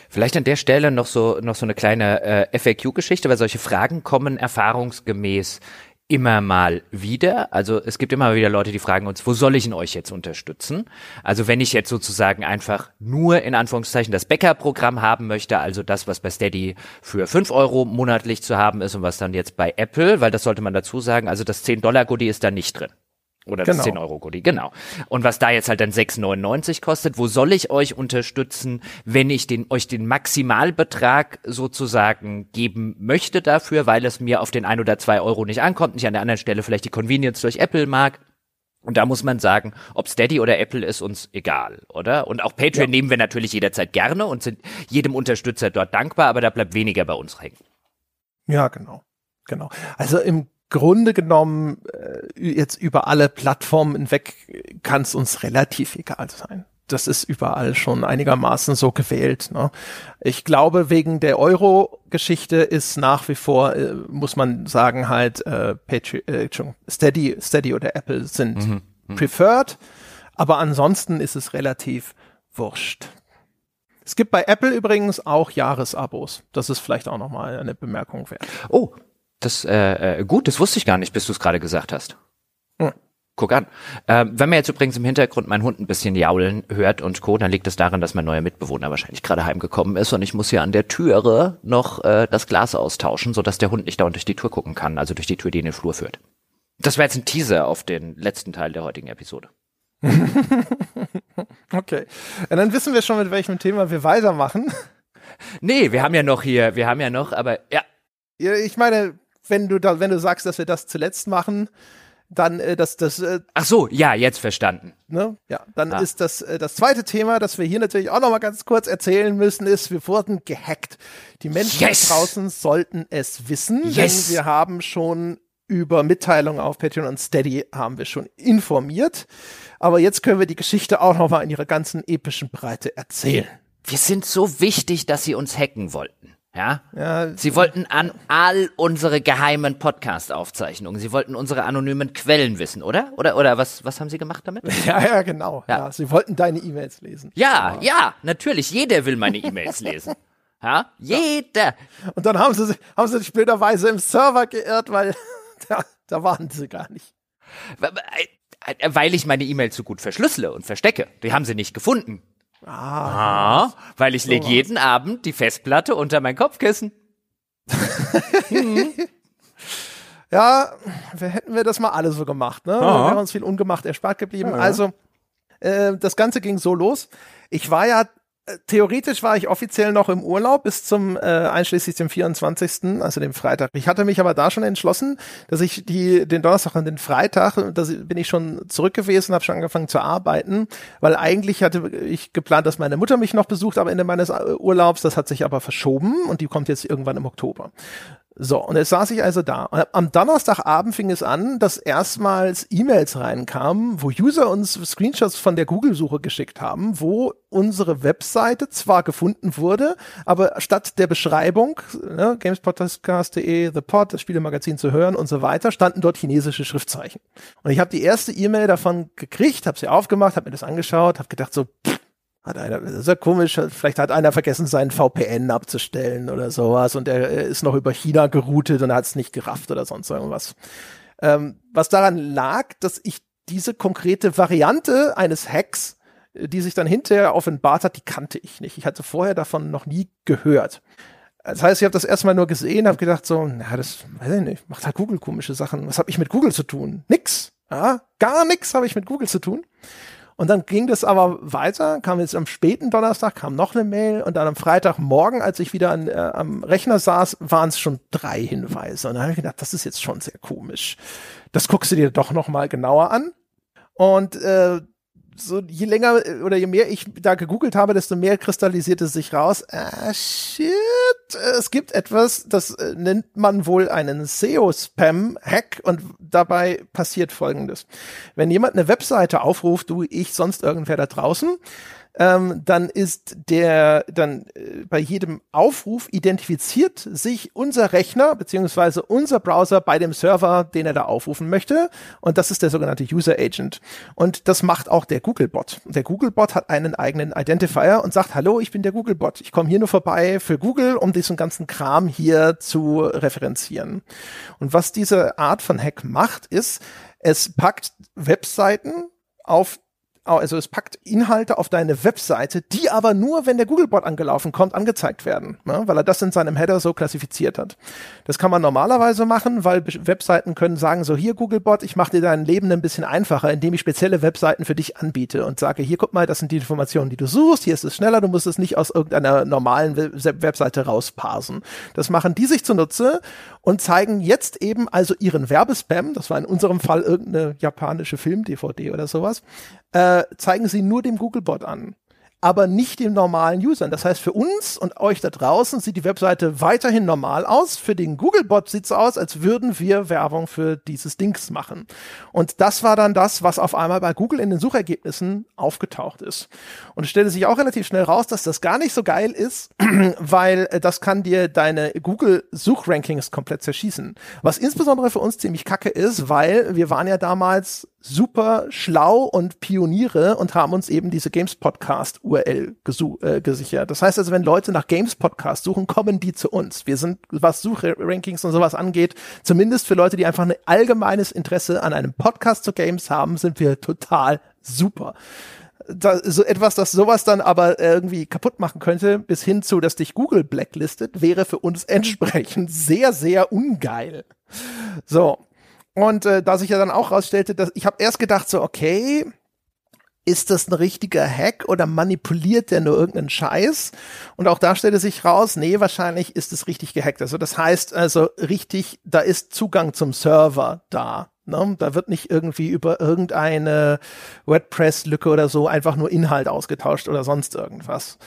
Vielleicht an der Stelle noch so noch so eine kleine äh, FAQ-Geschichte, weil solche Fragen kommen erfahrungsgemäß immer mal wieder. Also es gibt immer wieder Leute, die fragen uns, wo soll ich in euch jetzt unterstützen? Also wenn ich jetzt sozusagen einfach nur in Anführungszeichen das Bäckerprogramm haben möchte, also das, was bei Steady für fünf Euro monatlich zu haben ist und was dann jetzt bei Apple, weil das sollte man dazu sagen, also das 10-Dollar-Goodie ist da nicht drin. Oder das genau. 10 Euro Goodie, genau. Und was da jetzt halt dann 6,99 kostet, wo soll ich euch unterstützen, wenn ich den, euch den Maximalbetrag sozusagen geben möchte dafür, weil es mir auf den ein oder zwei Euro nicht ankommt, nicht an der anderen Stelle vielleicht die Convenience durch Apple mag. Und da muss man sagen, ob Steady oder Apple ist uns egal, oder? Und auch Patreon ja. nehmen wir natürlich jederzeit gerne und sind jedem Unterstützer dort dankbar, aber da bleibt weniger bei uns hängen. Ja, genau. Genau. Also im Grunde genommen äh, jetzt über alle Plattformen hinweg kann es uns relativ egal sein. Das ist überall schon einigermaßen so gewählt. Ne? Ich glaube, wegen der Euro-Geschichte ist nach wie vor, äh, muss man sagen, halt äh, Patri äh, Steady, Steady oder Apple sind mhm. Mhm. preferred, aber ansonsten ist es relativ wurscht. Es gibt bei Apple übrigens auch Jahresabos. Das ist vielleicht auch nochmal eine Bemerkung wert. Oh, das äh, äh, gut, das wusste ich gar nicht, bis du es gerade gesagt hast. Hm. Guck an. Ähm, wenn man jetzt übrigens im Hintergrund meinen Hund ein bisschen jaulen hört und Co., dann liegt es daran, dass mein neuer Mitbewohner wahrscheinlich gerade heimgekommen ist und ich muss hier an der Türe noch äh, das Glas austauschen, sodass der Hund nicht dauernd durch die Tür gucken kann, also durch die Tür, die in den Flur führt. Das wäre jetzt ein Teaser auf den letzten Teil der heutigen Episode. okay. Und dann wissen wir schon, mit welchem Thema wir weitermachen. Nee, wir haben ja noch hier, wir haben ja noch, aber ja. Ja, ich meine, wenn du da, wenn du sagst, dass wir das zuletzt machen, dann äh, das das äh, Ach so, ja, jetzt verstanden. ne? Ja, dann ah. ist das äh, das zweite Thema, das wir hier natürlich auch noch mal ganz kurz erzählen müssen, ist, wir wurden gehackt. Die Menschen yes. draußen sollten es wissen, yes. denn wir haben schon über Mitteilungen auf Patreon und Steady haben wir schon informiert, aber jetzt können wir die Geschichte auch noch mal in ihrer ganzen epischen Breite erzählen. Wir sind so wichtig, dass sie uns hacken wollten. Ja? ja? Sie wollten an all unsere geheimen Podcast-Aufzeichnungen. Sie wollten unsere anonymen Quellen wissen, oder? Oder, oder was, was haben Sie gemacht damit? Ja, ja, genau. Ja. ja Sie wollten deine E-Mails lesen. Ja, ja, ja, natürlich. Jeder will meine E-Mails lesen. Ja, jeder. Und dann haben sie, haben sie sich blöderweise im Server geirrt, weil da, da waren sie gar nicht. Weil ich meine E-Mails so gut verschlüssele und verstecke. Die haben sie nicht gefunden. Ah, ah weil ich so lege jeden Abend die Festplatte unter mein Kopfkissen. hm. Ja, hätten wir das mal alle so gemacht, ne? Ah. Wäre uns viel ungemacht erspart geblieben. Ja. Also, äh, das Ganze ging so los. Ich war ja theoretisch war ich offiziell noch im Urlaub bis zum äh, einschließlich dem 24., also dem Freitag. Ich hatte mich aber da schon entschlossen, dass ich die den Donnerstag und den Freitag, da bin ich schon zurück gewesen, habe schon angefangen zu arbeiten, weil eigentlich hatte ich geplant, dass meine Mutter mich noch besucht am Ende meines äh, Urlaubs. Das hat sich aber verschoben und die kommt jetzt irgendwann im Oktober. So, und jetzt saß ich also da. Und am Donnerstagabend fing es an, dass erstmals E-Mails reinkamen, wo User uns Screenshots von der Google-Suche geschickt haben, wo unsere Webseite zwar gefunden wurde, aber statt der Beschreibung, ne, gamespodcast.de, The Pod, das Spielemagazin zu hören und so weiter, standen dort chinesische Schriftzeichen. Und ich habe die erste E-Mail davon gekriegt, habe sie aufgemacht, habe mir das angeschaut, habe gedacht so, pff, hat einer, das ist ja komisch, vielleicht hat einer vergessen, seinen VPN abzustellen oder sowas und er ist noch über China geroutet und hat es nicht gerafft oder sonst irgendwas. Ähm, was daran lag, dass ich diese konkrete Variante eines Hacks, die sich dann hinterher offenbart hat, die kannte ich nicht. Ich hatte vorher davon noch nie gehört. Das heißt, ich habe das erstmal nur gesehen, habe gedacht so, na, das weiß ich nicht, macht halt Google komische Sachen. Was habe ich mit Google zu tun? Nix. Ja, gar nix habe ich mit Google zu tun. Und dann ging das aber weiter, kam jetzt am späten Donnerstag, kam noch eine Mail und dann am Freitagmorgen, als ich wieder an, äh, am Rechner saß, waren es schon drei Hinweise. Und dann habe ich gedacht, das ist jetzt schon sehr komisch. Das guckst du dir doch noch mal genauer an. Und äh, so je länger äh, oder je mehr ich da gegoogelt habe, desto mehr kristallisierte sich raus. Ah, shit. Es gibt etwas, das äh, nennt man wohl einen SEO-Spam-Hack und dabei passiert folgendes. Wenn jemand eine Webseite aufruft, du, ich, sonst irgendwer da draußen, ähm, dann ist der, dann äh, bei jedem Aufruf identifiziert sich unser Rechner beziehungsweise unser Browser bei dem Server, den er da aufrufen möchte. Und das ist der sogenannte User Agent. Und das macht auch der Googlebot. Der Googlebot hat einen eigenen Identifier und sagt, hallo, ich bin der Googlebot. Ich komme hier nur vorbei für Google, um diesen ganzen Kram hier zu referenzieren. Und was diese Art von Hack macht, ist, es packt Webseiten auf also es packt Inhalte auf deine Webseite, die aber nur, wenn der Googlebot angelaufen kommt, angezeigt werden, ne? weil er das in seinem Header so klassifiziert hat. Das kann man normalerweise machen, weil Webseiten können sagen, so hier Googlebot, ich mache dir dein Leben ein bisschen einfacher, indem ich spezielle Webseiten für dich anbiete und sage, hier guck mal, das sind die Informationen, die du suchst, hier ist es schneller, du musst es nicht aus irgendeiner normalen Webseite rausparsen. Das machen die sich zunutze und zeigen jetzt eben also ihren Werbespam, das war in unserem Fall irgendeine japanische Film-DVD oder sowas, äh, zeigen sie nur dem Googlebot an aber nicht dem normalen Usern. Das heißt, für uns und euch da draußen sieht die Webseite weiterhin normal aus. Für den Googlebot sieht es aus, als würden wir Werbung für dieses Dings machen. Und das war dann das, was auf einmal bei Google in den Suchergebnissen aufgetaucht ist. Und es stellte sich auch relativ schnell raus, dass das gar nicht so geil ist, weil äh, das kann dir deine Google-Suchrankings komplett zerschießen. Was insbesondere für uns ziemlich kacke ist, weil wir waren ja damals super schlau und Pioniere und haben uns eben diese Games Podcast URL äh, gesichert. Das heißt also, wenn Leute nach Games Podcast suchen, kommen die zu uns. Wir sind, was Suchrankings und sowas angeht, zumindest für Leute, die einfach ein allgemeines Interesse an einem Podcast zu Games haben, sind wir total super. Da, so etwas, das sowas dann aber irgendwie kaputt machen könnte, bis hin zu, dass dich Google blacklistet, wäre für uns entsprechend sehr, sehr ungeil. So, und äh, da sich ja dann auch rausstellte, dass ich habe erst gedacht so, okay, ist das ein richtiger Hack oder manipuliert der nur irgendeinen Scheiß? Und auch da stellte sich raus, nee, wahrscheinlich ist es richtig gehackt. Also das heißt also richtig, da ist Zugang zum Server da. Ne? Da wird nicht irgendwie über irgendeine WordPress-Lücke oder so einfach nur Inhalt ausgetauscht oder sonst irgendwas.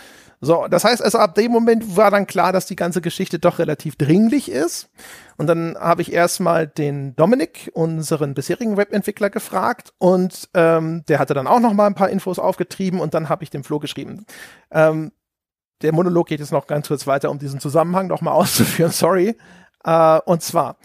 So, das heißt also, ab dem Moment war dann klar, dass die ganze Geschichte doch relativ dringlich ist. Und dann habe ich erstmal den Dominik, unseren bisherigen Webentwickler, gefragt und ähm, der hatte dann auch noch mal ein paar Infos aufgetrieben und dann habe ich dem Flo geschrieben. Ähm, der Monolog geht jetzt noch ganz kurz weiter, um diesen Zusammenhang noch mal auszuführen. Sorry. Äh, und zwar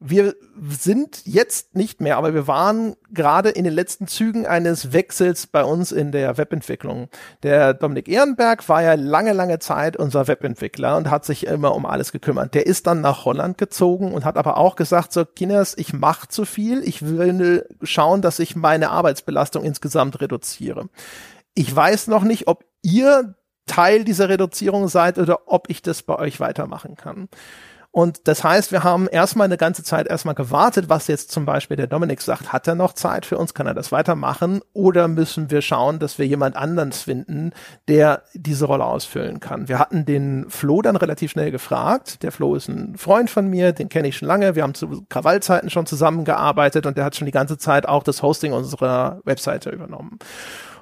wir sind jetzt nicht mehr, aber wir waren gerade in den letzten Zügen eines Wechsels bei uns in der Webentwicklung. Der Dominik Ehrenberg war ja lange, lange Zeit unser Webentwickler und hat sich immer um alles gekümmert. Der ist dann nach Holland gezogen und hat aber auch gesagt, so Kinders, ich mache zu viel, ich will schauen, dass ich meine Arbeitsbelastung insgesamt reduziere. Ich weiß noch nicht, ob ihr Teil dieser Reduzierung seid oder ob ich das bei euch weitermachen kann. Und das heißt, wir haben erstmal eine ganze Zeit erstmal gewartet, was jetzt zum Beispiel der Dominik sagt, hat er noch Zeit für uns, kann er das weitermachen oder müssen wir schauen, dass wir jemand anderen finden, der diese Rolle ausfüllen kann. Wir hatten den Flo dann relativ schnell gefragt. Der Flo ist ein Freund von mir, den kenne ich schon lange. Wir haben zu Krawallzeiten schon zusammengearbeitet und der hat schon die ganze Zeit auch das Hosting unserer Webseite übernommen.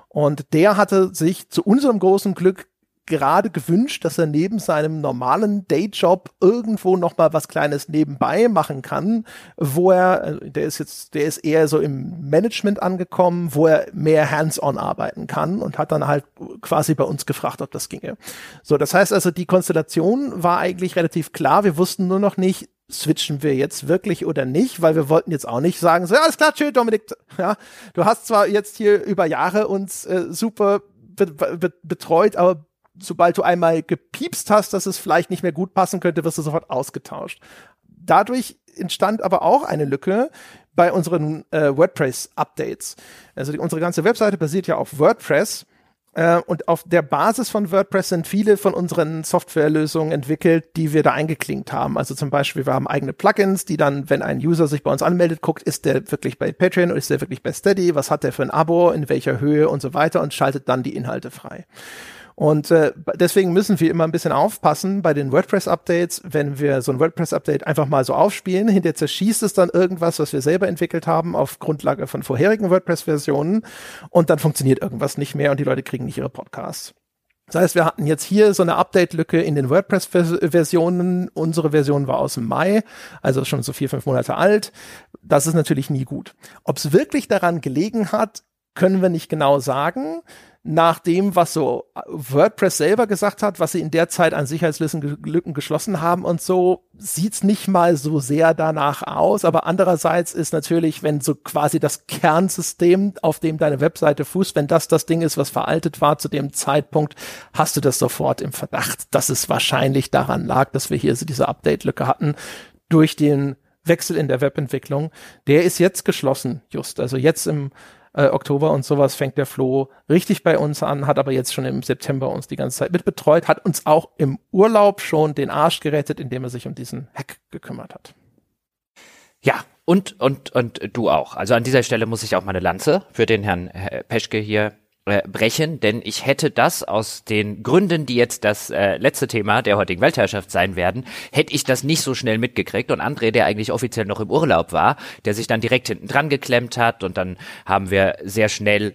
Und der hatte sich zu unserem großen Glück gerade gewünscht, dass er neben seinem normalen Dayjob irgendwo noch mal was Kleines nebenbei machen kann, wo er, äh, der ist jetzt, der ist eher so im Management angekommen, wo er mehr hands-on arbeiten kann und hat dann halt quasi bei uns gefragt, ob das ginge. So, das heißt also, die Konstellation war eigentlich relativ klar. Wir wussten nur noch nicht, switchen wir jetzt wirklich oder nicht, weil wir wollten jetzt auch nicht sagen, so, ja, alles klar, tschö, Dominik, ja, du hast zwar jetzt hier über Jahre uns äh, super be be betreut, aber sobald du einmal gepiepst hast, dass es vielleicht nicht mehr gut passen könnte, wirst du sofort ausgetauscht. Dadurch entstand aber auch eine Lücke bei unseren äh, WordPress-Updates. Also die, unsere ganze Webseite basiert ja auf WordPress. Äh, und auf der Basis von WordPress sind viele von unseren Softwarelösungen entwickelt, die wir da eingeklinkt haben. Also zum Beispiel, wir haben eigene Plugins, die dann, wenn ein User sich bei uns anmeldet, guckt, ist der wirklich bei Patreon oder ist der wirklich bei Steady, was hat der für ein Abo, in welcher Höhe und so weiter und schaltet dann die Inhalte frei. Und äh, deswegen müssen wir immer ein bisschen aufpassen bei den WordPress-Updates, wenn wir so ein WordPress-Update einfach mal so aufspielen, hinterher zerschießt es dann irgendwas, was wir selber entwickelt haben auf Grundlage von vorherigen WordPress-Versionen und dann funktioniert irgendwas nicht mehr und die Leute kriegen nicht ihre Podcasts. Das heißt, wir hatten jetzt hier so eine Update-Lücke in den WordPress-Versionen. Unsere Version war aus dem Mai, also schon so vier, fünf Monate alt. Das ist natürlich nie gut. Ob es wirklich daran gelegen hat, können wir nicht genau sagen nach dem, was so WordPress selber gesagt hat, was sie in der Zeit an Sicherheitslücken geschlossen haben und so, sieht's nicht mal so sehr danach aus. Aber andererseits ist natürlich, wenn so quasi das Kernsystem, auf dem deine Webseite fußt, wenn das das Ding ist, was veraltet war zu dem Zeitpunkt, hast du das sofort im Verdacht, dass es wahrscheinlich daran lag, dass wir hier so diese Update-Lücke hatten durch den Wechsel in der Webentwicklung. Der ist jetzt geschlossen, just. Also jetzt im äh, Oktober und sowas fängt der Flo richtig bei uns an, hat aber jetzt schon im September uns die ganze Zeit mitbetreut, hat uns auch im Urlaub schon den Arsch gerettet, indem er sich um diesen Hack gekümmert hat. Ja, und, und, und du auch. Also an dieser Stelle muss ich auch meine Lanze für den Herrn Peschke hier äh, brechen, denn ich hätte das aus den Gründen, die jetzt das äh, letzte Thema der heutigen Weltherrschaft sein werden, hätte ich das nicht so schnell mitgekriegt und André, der eigentlich offiziell noch im Urlaub war, der sich dann direkt hinten dran geklemmt hat und dann haben wir sehr schnell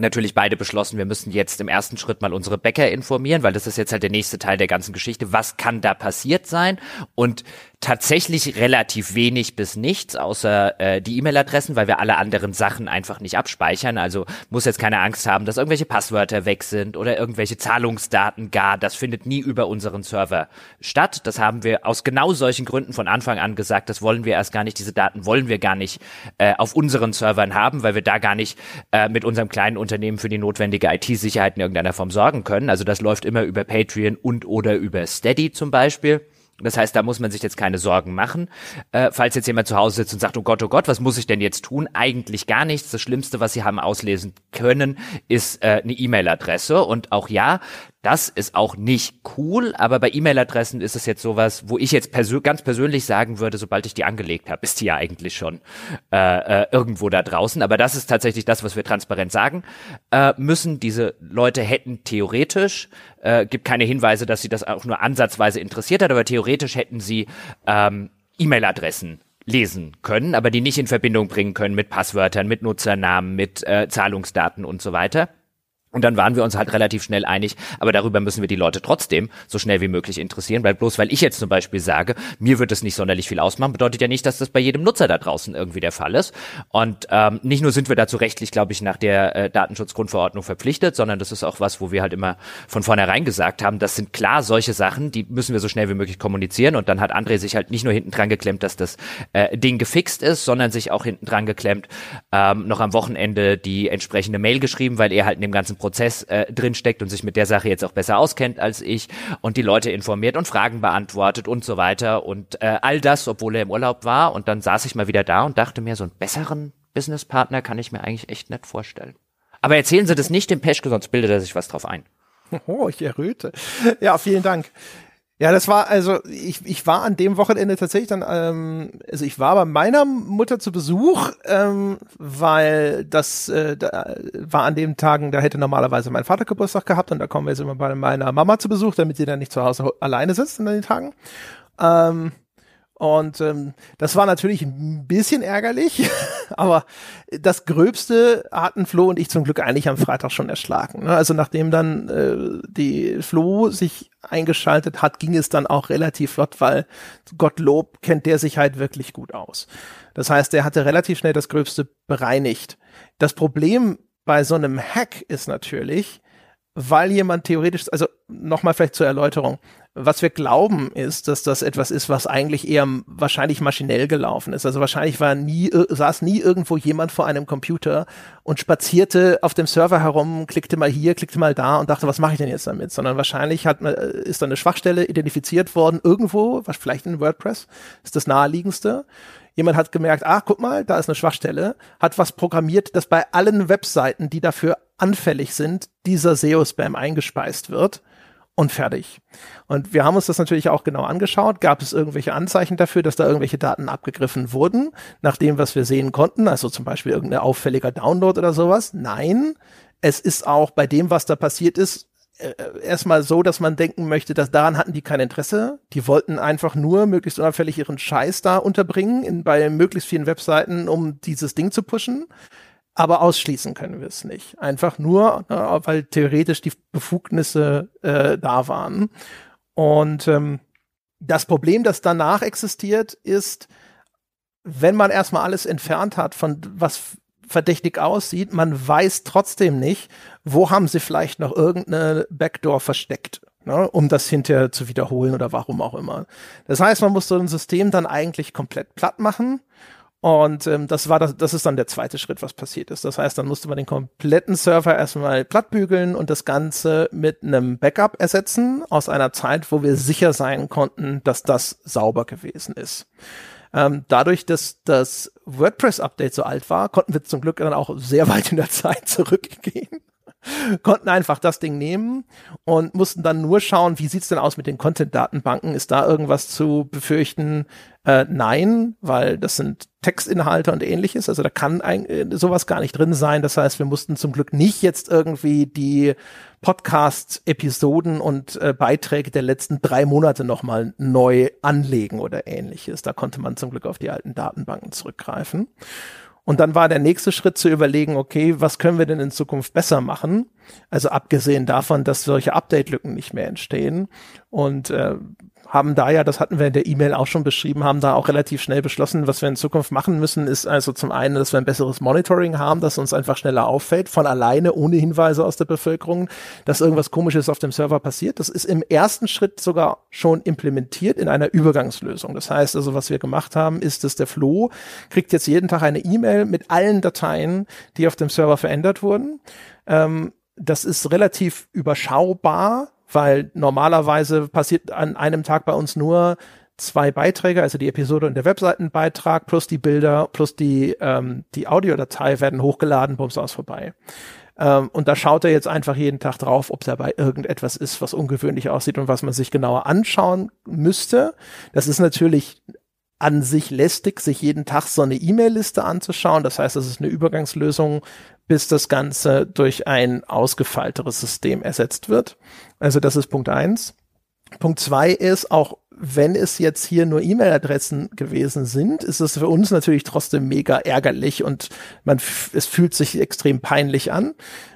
natürlich beide beschlossen, wir müssen jetzt im ersten Schritt mal unsere Bäcker informieren, weil das ist jetzt halt der nächste Teil der ganzen Geschichte. Was kann da passiert sein? Und tatsächlich relativ wenig bis nichts, außer äh, die E-Mail-Adressen, weil wir alle anderen Sachen einfach nicht abspeichern. Also muss jetzt keine Angst haben, dass irgendwelche Passwörter weg sind oder irgendwelche Zahlungsdaten gar. Das findet nie über unseren Server statt. Das haben wir aus genau solchen Gründen von Anfang an gesagt. Das wollen wir erst gar nicht. Diese Daten wollen wir gar nicht äh, auf unseren Servern haben, weil wir da gar nicht äh, mit unserem kleinen Unternehmen für die notwendige IT-Sicherheit in irgendeiner Form sorgen können. Also das läuft immer über Patreon und oder über Steady zum Beispiel. Das heißt, da muss man sich jetzt keine Sorgen machen. Äh, falls jetzt jemand zu Hause sitzt und sagt, oh Gott, oh Gott, was muss ich denn jetzt tun? Eigentlich gar nichts. Das Schlimmste, was Sie haben auslesen können, ist äh, eine E-Mail-Adresse. Und auch ja, Das ist auch nicht cool, aber bei E-Mail-Adressen ist es jetzt sowas, wo ich jetzt persö ganz persönlich sagen würde, sobald ich die angelegt habe, ist die ja eigentlich schon äh, äh, irgendwo da draußen. Aber das ist tatsächlich das, was wir transparent sagen äh, müssen. Diese Leute hätten theoretisch, äh, gibt keine Hinweise, dass sie das auch nur ansatzweise interessiert hat, aber theoretisch hätten sie ähm, E-Mail-Adressen lesen können, aber die nicht in Verbindung bringen können mit Passwörtern, mit Nutzernamen, mit äh, Zahlungsdaten und so weiter. Und dann waren wir uns halt relativ schnell einig, aber darüber müssen wir die Leute trotzdem so schnell wie möglich interessieren, weil bloß weil ich jetzt zum Beispiel sage, mir wird es nicht sonderlich viel ausmachen, bedeutet ja nicht, dass das bei jedem Nutzer da draußen irgendwie der Fall ist. Und ähm, nicht nur sind wir dazu rechtlich, glaube ich, nach der äh, Datenschutzgrundverordnung verpflichtet, sondern das ist auch was, wo wir halt immer von vornherein gesagt haben, das sind klar solche Sachen, die müssen wir so schnell wie möglich kommunizieren. Und dann hat André sich halt nicht nur hinten dran geklemmt, dass das äh, Ding gefixt ist, sondern sich auch hinten dran geklemmt, ähm, noch am Wochenende die entsprechende Mail geschrieben, weil er halt in dem ganzen Prozess äh, drin steckt und sich mit der Sache jetzt auch besser auskennt als ich und die Leute informiert und Fragen beantwortet und so weiter und äh, all das, obwohl er im Urlaub war und dann saß ich mal wieder da und dachte mir, so einen besseren Businesspartner kann ich mir eigentlich echt nicht vorstellen. Aber erzählen Sie das nicht dem Peschke, sonst bildet er sich was drauf ein. Oh, ich erröte. Ja, vielen Dank. Ja, das war also ich, ich war an dem Wochenende tatsächlich dann ähm, also ich war bei meiner Mutter zu Besuch, ähm, weil das äh, da war an den Tagen, da hätte normalerweise mein Vater Geburtstag gehabt und da kommen wir jetzt immer bei meiner Mama zu Besuch, damit sie dann nicht zu Hause alleine sitzt an den Tagen. Ähm, und ähm, das war natürlich ein bisschen ärgerlich, aber das Gröbste hatten Flo und ich zum Glück eigentlich am Freitag schon erschlagen. Ne? Also nachdem dann äh, die Flo sich eingeschaltet hat, ging es dann auch relativ flott, weil Gottlob kennt der sich halt wirklich gut aus. Das heißt, er hatte relativ schnell das Gröbste bereinigt. Das Problem bei so einem Hack ist natürlich, weil jemand theoretisch, also nochmal vielleicht zur Erläuterung, was wir glauben ist, dass das etwas ist, was eigentlich eher wahrscheinlich maschinell gelaufen ist. Also wahrscheinlich war nie, äh, saß nie irgendwo jemand vor einem Computer und spazierte auf dem Server herum, klickte mal hier, klickte mal da und dachte, was mache ich denn jetzt damit? Sondern wahrscheinlich hat, äh, ist da eine Schwachstelle identifiziert worden irgendwo, vielleicht in WordPress ist das naheliegendste. Jemand hat gemerkt, ah, guck mal, da ist eine Schwachstelle, hat was programmiert, das bei allen Webseiten, die dafür anfällig sind, dieser SEO-Spam eingespeist wird und fertig. Und wir haben uns das natürlich auch genau angeschaut. Gab es irgendwelche Anzeichen dafür, dass da irgendwelche Daten abgegriffen wurden, nach dem, was wir sehen konnten? Also zum Beispiel irgendein auffälliger Download oder sowas? Nein. Es ist auch bei dem, was da passiert ist, äh, erstmal so, dass man denken möchte, dass daran hatten die kein Interesse. Die wollten einfach nur möglichst unauffällig ihren Scheiß da unterbringen in, bei möglichst vielen Webseiten, um dieses Ding zu pushen aber ausschließen können wir es nicht. Einfach nur, äh, weil theoretisch die Befugnisse äh, da waren. Und ähm, das Problem, das danach existiert, ist, wenn man erstmal alles entfernt hat, von was verdächtig aussieht, man weiß trotzdem nicht, wo haben sie vielleicht noch irgendeine Backdoor versteckt, ne, um das hinterher zu wiederholen oder warum auch immer. Das heißt, man muss so ein System dann eigentlich komplett platt machen und ähm, das war das, das ist dann der zweite Schritt, was passiert ist. Das heißt, dann musste man den kompletten Server erstmal plattbügeln und das Ganze mit einem Backup ersetzen aus einer Zeit, wo wir sicher sein konnten, dass das sauber gewesen ist. Ähm, dadurch, dass das WordPress-Update so alt war, konnten wir zum Glück dann auch sehr weit in der Zeit zurückgehen konnten einfach das Ding nehmen und mussten dann nur schauen, wie sieht's denn aus mit den Content-Datenbanken? Ist da irgendwas zu befürchten? Äh, nein, weil das sind Textinhalte und ähnliches. Also da kann ein, äh, sowas gar nicht drin sein. Das heißt, wir mussten zum Glück nicht jetzt irgendwie die Podcast-Episoden und äh, Beiträge der letzten drei Monate nochmal neu anlegen oder ähnliches. Da konnte man zum Glück auf die alten Datenbanken zurückgreifen. Und dann war der nächste Schritt zu überlegen, okay, was können wir denn in Zukunft besser machen? Also abgesehen davon, dass solche Update-Lücken nicht mehr entstehen. Und äh, haben da ja, das hatten wir in der E-Mail auch schon beschrieben, haben da auch relativ schnell beschlossen, was wir in Zukunft machen müssen, ist also zum einen, dass wir ein besseres Monitoring haben, dass uns einfach schneller auffällt, von alleine, ohne Hinweise aus der Bevölkerung, dass irgendwas komisches auf dem Server passiert. Das ist im ersten Schritt sogar schon implementiert in einer Übergangslösung. Das heißt also, was wir gemacht haben, ist, dass der Flo kriegt jetzt jeden Tag eine E-Mail mit allen Dateien, die auf dem Server verändert wurden. Ähm, das ist relativ überschaubar, weil normalerweise passiert an einem Tag bei uns nur, zwei Beiträge, also die Episode und der Webseitenbeitrag plus die Bilder plus die, ähm, die Audiodatei werden hochgeladen, bums aus vorbei. Ähm, und da schaut er jetzt einfach jeden Tag drauf, ob dabei irgendetwas ist, was ungewöhnlich aussieht und was man sich genauer anschauen müsste. Das ist natürlich an sich lästig, sich jeden Tag so eine E-Mail-Liste anzuschauen. Das heißt, das ist eine Übergangslösung, bis das Ganze durch ein ausgefeilteres System ersetzt wird. Also das ist Punkt eins. Punkt zwei ist, auch wenn es jetzt hier nur E-Mail-Adressen gewesen sind, ist es für uns natürlich trotzdem mega ärgerlich und man, es fühlt sich extrem peinlich an.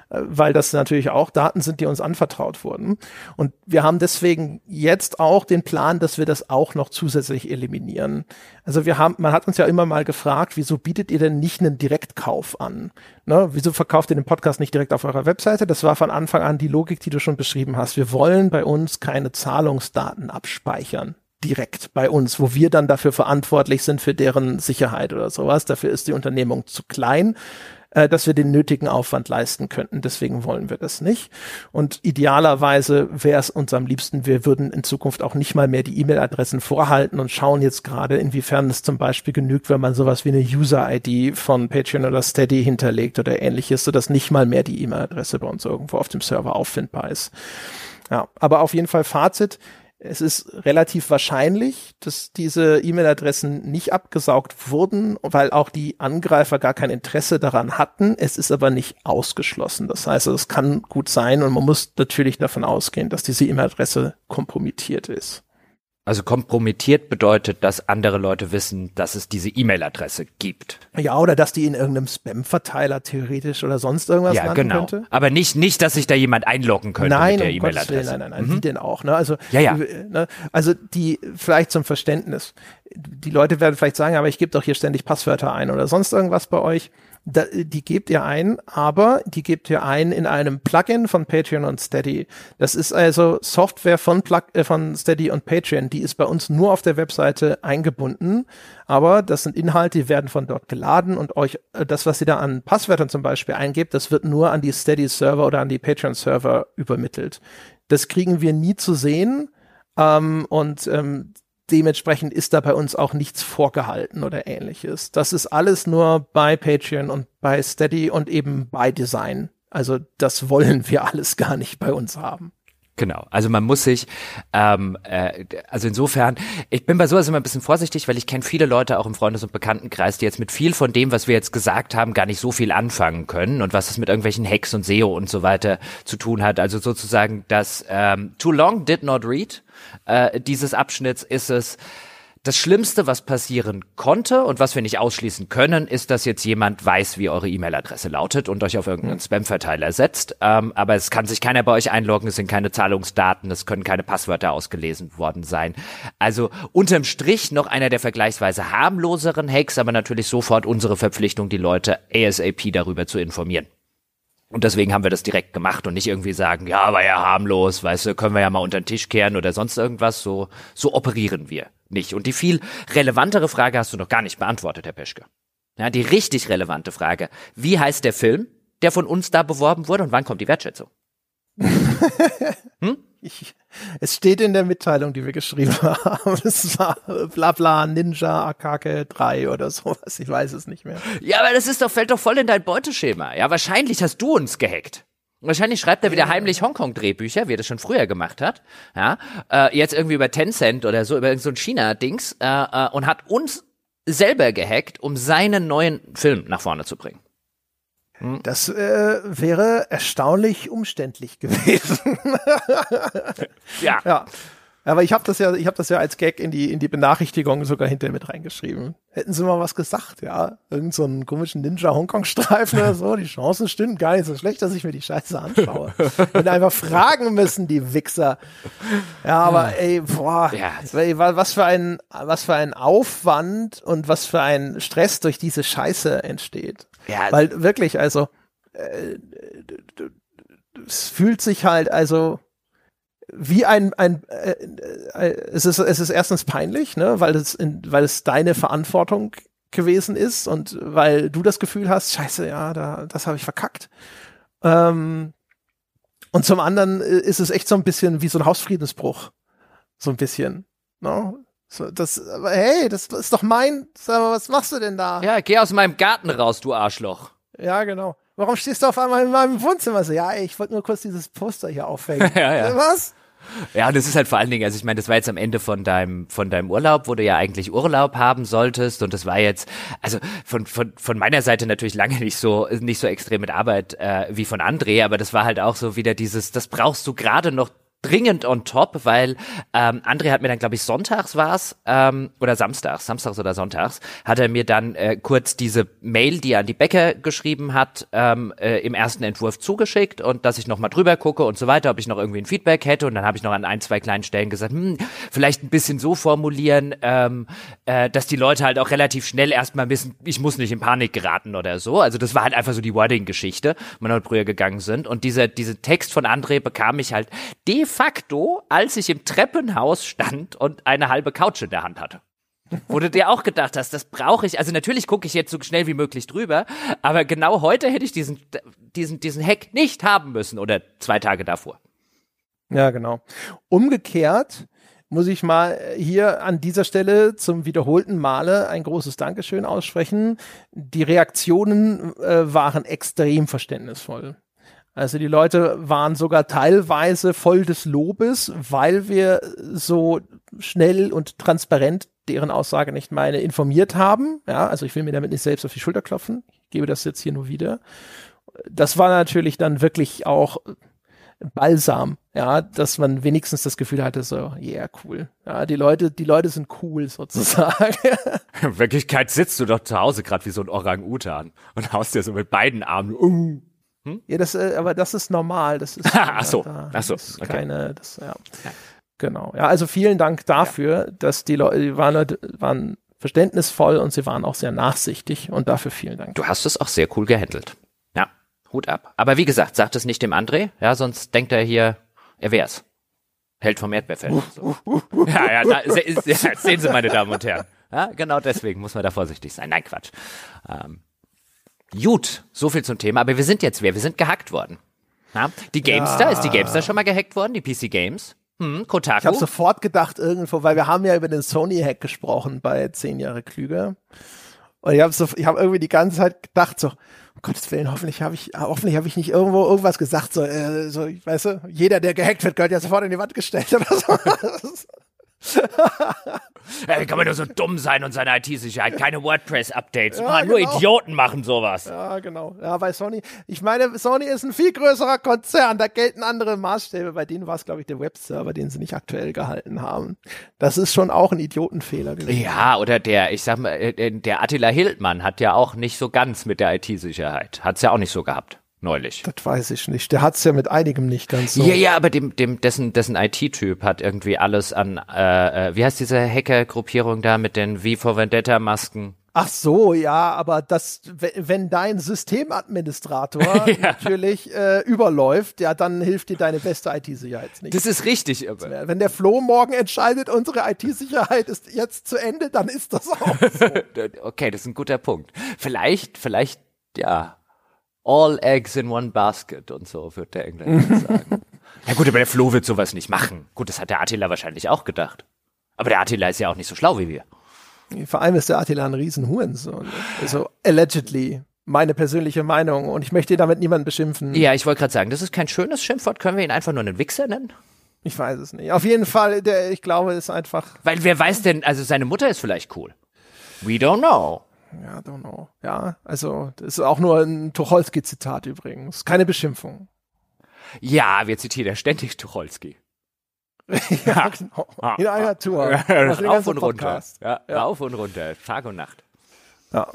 Äh, weil das natürlich auch Daten sind, die uns anvertraut wurden. Und wir haben deswegen jetzt auch den Plan, dass wir das auch noch zusätzlich eliminieren. Also wir haben, man hat uns ja immer mal gefragt, wieso bietet ihr denn nicht einen Direktkauf an? Ne? Wieso verkauft ihr den Podcast nicht direkt auf eurer Webseite? Das war von Anfang an die Logik, die du schon beschrieben hast. Wir wollen bei uns keine Zahlungsdaten abspeichern direkt bei uns, wo wir dann dafür verantwortlich sind für deren Sicherheit oder sowas. Dafür ist die Unternehmung zu klein äh, dass wir den nötigen Aufwand leisten könnten. Deswegen wollen wir das nicht. Und idealerweise wäre es uns am liebsten, wir würden in Zukunft auch nicht mal mehr die E-Mail-Adressen vorhalten und schauen jetzt gerade, inwiefern es zum Beispiel genügt, wenn man sowas wie eine User-ID von Patreon oder Steady hinterlegt oder ähnliches, sodass nicht mal mehr die E-Mail-Adresse bei uns irgendwo auf dem Server auffindbar ist. Ja, aber auf jeden Fall Fazit es ist relativ wahrscheinlich, dass diese E-Mail-Adressen nicht abgesaugt wurden, weil auch die Angreifer gar kein Interesse daran hatten. Es ist aber nicht ausgeschlossen. Das heißt, es kann gut sein und man muss natürlich davon ausgehen, dass diese E-Mail-Adresse kompromittiert ist. Also kompromittiert bedeutet, dass andere Leute wissen, dass es diese E-Mail-Adresse gibt. Ja, oder dass die in irgendeinem Spam-Verteiler theoretisch oder sonst irgendwas ja, genau. könnte. Aber nicht, nicht, dass sich da jemand einloggen könnte nein, mit der um E-Mail-Adresse. Nein, nein, nein, mhm. wie denn auch? Ne? Also, ja, ja. Ne? also die, vielleicht zum Verständnis. Die Leute werden vielleicht sagen, aber ich gebe doch hier ständig Passwörter ein oder sonst irgendwas bei euch da, die gebt ihr ein, aber die gebt ihr ein in einem Plugin von Patreon und Steady. Das ist also Software von, Plug äh, von Steady und Patreon. Die ist bei uns nur auf der Webseite eingebunden, aber das sind Inhalte, die werden von dort geladen und euch äh, das, was ihr da an Passwörtern zum Beispiel eingebt, das wird nur an die Steady-Server oder an die Patreon-Server übermittelt. Das kriegen wir nie zu sehen. Ähm, und ähm, dementsprechend ist da bei uns auch nichts vorgehalten oder ähnliches. Das ist alles nur bei Patreon und bei Steady und eben bei Design. Also das wollen wir alles gar nicht bei uns haben. Genau, also man muss sich, ähm, äh, also insofern, ich bin bei sowas immer ein bisschen vorsichtig, weil ich kenne viele Leute auch im Freundes- und Bekanntenkreis, die jetzt mit viel von dem, was wir jetzt gesagt haben, gar nicht so viel anfangen können und was es mit irgendwelchen Hacks und SEO und so weiter zu tun hat. Also sozusagen das ähm, Too Long Did Not Read äh, dieses Abschnitts ist es, das Schlimmste, was passieren konnte und was wir nicht ausschließen können, ist, dass jetzt jemand weiß, wie eure E-Mail-Adresse lautet und euch auf irgendeinen Spam-Verteiler setzt. Ähm, aber es kann sich keiner bei euch einloggen, es sind keine Zahlungsdaten, es können keine Passwörter ausgelesen worden sein. Also unterm Strich noch einer der vergleichsweise harmloseren Hacks, aber natürlich sofort unsere Verpflichtung, die Leute ASAP darüber zu informieren. Und deswegen haben wir das direkt gemacht und nicht irgendwie sagen, ja, war ja harmlos, weißt du, können wir ja mal unter den Tisch kehren oder sonst irgendwas. So, so operieren wir nicht. Und die viel relevantere Frage hast du noch gar nicht beantwortet, Herr Peschke. Ja, die richtig relevante Frage. Wie heißt der Film, der von uns da beworben wurde und wann kommt die Wertschätzung? hm? Ich, es steht in der Mitteilung, die wir geschrieben haben. Es war Blabla Ninja Akake 3 oder sowas. Ich weiß es nicht mehr. Ja, aber das ist doch, fällt doch voll in dein Beuteschema. Ja, wahrscheinlich hast du uns gehackt. Wahrscheinlich schreibt er wieder heimlich Hongkong-Drehbücher, wie er das schon früher gemacht hat. Ja, äh, jetzt irgendwie über Tencent oder so, über so ein China-Dings äh, äh, und hat uns selber gehackt, um seinen neuen Film nach vorne zu bringen. Hm. Das äh, wäre erstaunlich umständlich gewesen. ja. ja. Aber ich habe das ja, ich habe das ja als Gag in die in die Benachrichtigung sogar hinterher mit reingeschrieben. Hätten sie mal was gesagt, ja, irgend so einen komischen Ninja Hongkong Streifen oder so, die Chancen stimmen gar nicht so schlecht, dass ich mir die Scheiße anschaue. Und einfach fragen müssen die Wichser. Ja, aber ey, boah, ja. was für ein was für ein Aufwand und was für ein Stress durch diese Scheiße entsteht. Ja. Weil wirklich, also äh, es fühlt sich halt also wie ein, ein äh, äh, es ist es ist erstens peinlich, ne, weil es in, weil es deine Verantwortung gewesen ist und weil du das Gefühl hast, scheiße, ja, da das habe ich verkackt. Ähm, und zum anderen ist es echt so ein bisschen wie so ein Hausfriedensbruch, so ein bisschen. Ne? So, das, aber hey, das ist doch mein, sag mal, was machst du denn da? Ja, geh aus meinem Garten raus, du Arschloch. Ja, genau. Warum stehst du auf einmal in meinem Wohnzimmer? So, ja, ey, ich wollte nur kurz dieses Poster hier aufhängen. Ja, ja. Was? Ja, und es ist halt vor allen Dingen, also ich meine, das war jetzt am Ende von deinem, von deinem Urlaub, wo du ja eigentlich Urlaub haben solltest. Und das war jetzt, also von, von, von meiner Seite natürlich lange nicht so, nicht so extrem mit Arbeit äh, wie von André, aber das war halt auch so wieder dieses, das brauchst du gerade noch dringend on top, weil ähm, André hat mir dann, glaube ich, sonntags war's ähm, oder samstags, samstags oder sonntags, hat er mir dann äh, kurz diese Mail, die er an die Bäcker geschrieben hat, ähm, äh, im ersten Entwurf zugeschickt und dass ich nochmal drüber gucke und so weiter, ob ich noch irgendwie ein Feedback hätte. Und dann habe ich noch an ein, zwei kleinen Stellen gesagt, hm, vielleicht ein bisschen so formulieren, ähm, äh, dass die Leute halt auch relativ schnell erstmal wissen, ich muss nicht in Panik geraten oder so. Also das war halt einfach so die Wording-Geschichte, wenn wir früher gegangen sind. Und dieser, diese Text von André bekam ich halt de facto, als ich im Treppenhaus stand und eine halbe Couch in der Hand hatte. Wo du dir auch gedacht hast, das brauche ich. Also natürlich gucke ich jetzt so schnell wie möglich drüber, aber genau heute hätte ich diesen, diesen, diesen Hack nicht haben müssen oder zwei Tage davor. Ja, genau. Umgekehrt muss ich mal hier an dieser Stelle zum wiederholten Male ein großes Dankeschön aussprechen. Die Reaktionen äh, waren extrem verständnisvoll. Also die Leute waren sogar teilweise voll des Lobes, weil wir so schnell und transparent deren Aussage nicht meine informiert haben. Ja, also ich will mir damit nicht selbst auf die Schulter klopfen. Ich gebe das jetzt hier nur wieder. Das war natürlich dann wirklich auch Balsam, ja, dass man wenigstens das Gefühl hatte, so, yeah, cool. Ja, die Leute, die Leute sind cool sozusagen. In Wirklichkeit sitzt du doch zu Hause gerade wie so ein Orang-Utan und haust dir so mit beiden Armen, uh, hm? Ja, das, äh, aber das ist normal. Das ist, ach so, da, ach so, okay. keine, das, ja. ja. Genau. Ja, also vielen Dank dafür, ja. dass die Leute, die waren, waren verständnisvoll und sie waren auch sehr nachsichtig und dafür vielen Dank. Du hast es auch sehr cool gehandelt. Ja, Hut ab. Aber wie gesagt, sagt es nicht dem André, ja, sonst denkt er hier, er wär's. Hält vom Erdbeerfeld. So. ja, ja, da, ja, sehen Sie, meine Damen und Herren. Ja, genau deswegen muss man da vorsichtig sein. Nein, Quatsch. Ähm, Gut, so viel zum Thema. Aber wir sind jetzt wer? Wir sind gehackt worden. Ja? Die Gamestar, ja. ist die Gamestar schon mal gehackt worden? Die PC Games? Hm, Kotaku? Ich habe sofort gedacht irgendwo, weil wir haben ja über den Sony-Hack gesprochen bei 10 Jahre klüger. Und ich habe so, ich habe irgendwie die ganze Zeit gedacht so, um Gottes Willen, hoffentlich habe ich, hoffentlich habe ich nicht irgendwo irgendwas gesagt, so, äh, so, weißt du, jeder, der gehackt wird, gehört ja sofort in die Wand gestellt oder so. ja, wie kann man nur so dumm sein und seine IT-Sicherheit? Keine WordPress-Updates. Ja, genau. Nur Idioten machen sowas. Ja, genau. Ja, bei Sony. Ich meine, Sony ist ein viel größerer Konzern. Da gelten andere Maßstäbe. Bei denen war es, glaube ich, der Webserver, den sie nicht aktuell gehalten haben. Das ist schon auch ein Idiotenfehler gewesen. Ja, oder der, ich sag mal, äh, der Attila Hildmann hat ja auch nicht so ganz mit der IT-Sicherheit. Hat's ja auch nicht so gehabt neulich. Das weiß ich nicht. Der hat's ja mit einigem nicht ganz so. Ja, ja, aber dem, dem, dessen, dessen IT-Typ hat irgendwie alles an, äh, äh, wie heißt diese Hacker-Gruppierung da mit den V for Vendetta-Masken? Ach so, ja, aber das, wenn dein Systemadministrator ja. natürlich äh, überläuft, ja, dann hilft dir deine beste IT-Sicherheit nicht. Das ist richtig. Aber. Wenn der Flo morgen entscheidet, unsere IT-Sicherheit ist jetzt zu Ende, dann ist das auch so. okay, das ist ein guter Punkt. Vielleicht, vielleicht, ja, all eggs in one basket und so, wird der Engländer sagen. Ja gut, aber der Flo wird sowas nicht machen. Gut, das hat der Attila wahrscheinlich auch gedacht. Aber der Attila ist ja auch nicht so schlau wie wir. Vor allem ist der Attila ein Riesenhurensohn. Also allegedly. Meine persönliche Meinung. Und ich möchte damit niemanden beschimpfen. Ja, ich wollte gerade sagen, das ist kein schönes Schimpfwort. Können wir ihn einfach nur einen Wichser nennen? Ich weiß es nicht. Auf jeden Fall, der, ich glaube, ist einfach. Weil wer weiß denn, also seine Mutter ist vielleicht cool. We don't know. Ja, don't know. Ja, also das ist auch nur ein Tucholsky-Zitat übrigens. Keine Beschimpfung. Ja, wir zitieren ja ständig Tucholsky. ja, genau. In einer Tour. Rauf und runter. Ja, ja. Rauf und runter. Tag und Nacht. Ja.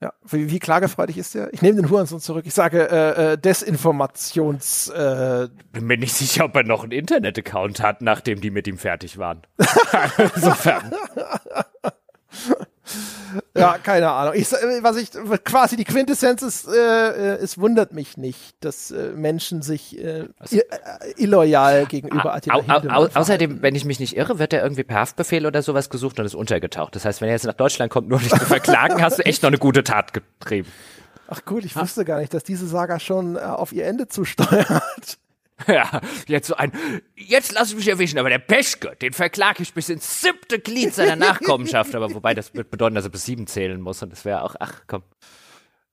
Ja, wie, wie klagefreudig ist der? Ich nehme den Hurensohn zurück. Ich sage äh, äh, Desinformations. Äh Bin mir nicht sicher, ob er noch einen Internet-Account hat, nachdem die mit ihm fertig waren. Insofern. Ja, keine Ahnung. Ich, was ich quasi die Quintessenz ist, äh, äh, es wundert mich nicht, dass äh, Menschen sich äh, also, äh illoyal gegenüber Attila au, au, au, Außerdem, wenn ich mich nicht irre, wird er irgendwie per Haftbefehl oder sowas gesucht und ist untergetaucht. Das heißt, wenn er jetzt nach Deutschland kommt, nur nicht zu verklagen, hast du echt noch eine gute Tat getrieben. Ach gut, ich wusste gar nicht, dass diese Saga schon äh, auf ihr Ende zusteuert. Ja, jetzt so ein, jetzt lass ich mich erwischen, aber der Peschke, den verklage ich bis ins siebte Glied seiner Nachkommenschaft, aber wobei das wird bedeuten, dass er bis sieben zählen muss und das wäre auch, ach komm.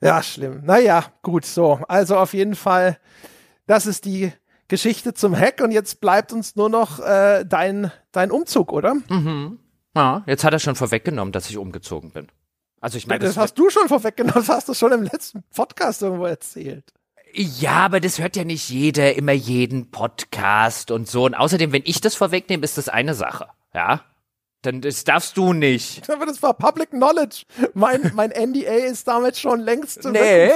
Ja, schlimm. Naja, gut, so. Also auf jeden Fall, das ist die Geschichte zum Hack und jetzt bleibt uns nur noch äh, dein, dein Umzug, oder? Mhm. Ja, jetzt hat er schon vorweggenommen, dass ich umgezogen bin. Also ich meine, das, das hast du schon vorweggenommen, das hast du schon im letzten Podcast irgendwo erzählt. Ja, aber das hört ja nicht jeder, immer jeden Podcast und so. Und außerdem, wenn ich das vorwegnehme, ist das eine Sache. Ja. Dann das darfst du nicht. Aber das war Public Knowledge. Mein, mein NDA ist damit schon längst nee,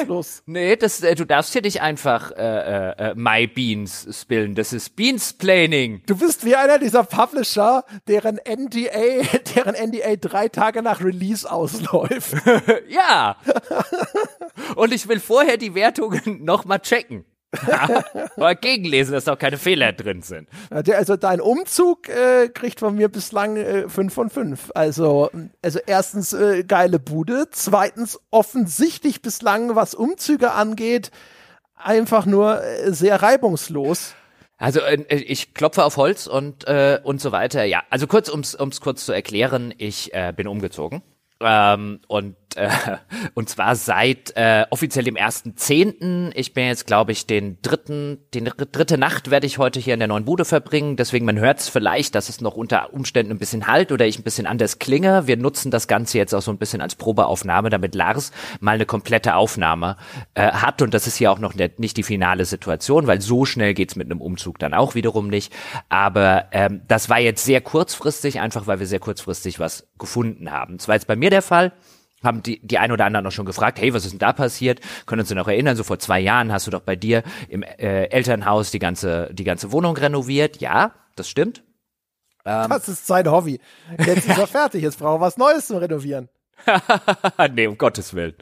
Nee, das, äh, du darfst hier nicht einfach äh, äh, äh My Beans spillen. Das ist Beansplaining. Du bist wie einer dieser Publisher, deren NDA, deren NDA drei Tage nach Release ausläuft. ja. Und ich will vorher die Wertungen nochmal checken. Mal gegenlesen, dass auch keine Fehler drin sind. Also dein Umzug äh, kriegt von mir bislang äh, 5 von 5. Also, also erstens äh, geile Bude, zweitens offensichtlich bislang, was Umzüge angeht, einfach nur äh, sehr reibungslos. Also äh, ich klopfe auf Holz und äh, und so weiter. Ja, also kurz ums ums kurz zu erklären, ich äh, bin umgezogen ähm, und äh, und zwar seit äh, offiziell dem ersten Zehnten. Ich bin jetzt, glaube ich, den dritten, den dritte Nacht werde ich heute hier in der neuen Bude verbringen. Deswegen man hört es vielleicht, dass es noch unter Umständen ein bisschen halt oder ich ein bisschen anders klinge. Wir nutzen das Ganze jetzt auch so ein bisschen als Probeaufnahme, damit Lars mal eine komplette Aufnahme äh, hat. Und das ist hier auch noch nicht die finale Situation, weil so schnell geht's mit einem Umzug dann auch wiederum nicht. Aber ähm, das war jetzt sehr kurzfristig, einfach weil wir sehr kurzfristig was gefunden haben. Das war jetzt bei mir der Fall haben die, die ein oder anderen noch schon gefragt, hey, was ist denn da passiert? Können uns noch erinnern, so vor zwei Jahren hast du doch bei dir im äh, Elternhaus die ganze, die ganze Wohnung renoviert. Ja, das stimmt. Ähm, das ist sein Hobby. Jetzt ist er fertig, jetzt braucht er was Neues zum Renovieren. nee, um Gottes Willen.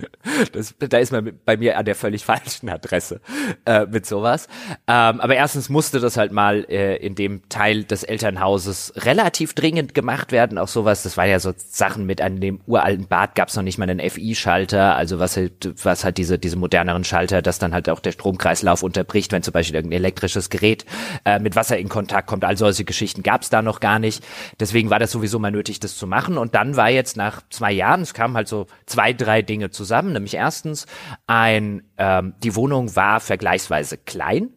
Das, da ist man bei mir an der völlig falschen Adresse äh, mit sowas. Ähm, aber erstens musste das halt mal äh, in dem Teil des Elternhauses relativ dringend gemacht werden. Auch sowas, das war ja so Sachen mit an dem uralten Bad gab's noch nicht mal einen FI-Schalter, also was halt, was halt diese, diese moderneren Schalter, dass dann halt auch der Stromkreislauf unterbricht, wenn zum Beispiel irgendein elektrisches Gerät äh, mit Wasser in Kontakt kommt. All solche Geschichten gab's da noch gar nicht. Deswegen war das sowieso mal nötig, das zu machen. Und dann war jetzt nach zwei Jahren, es kamen halt so zwei, drei Dinge zusammen. Nämlich erstens, ein, ähm, die Wohnung war vergleichsweise klein.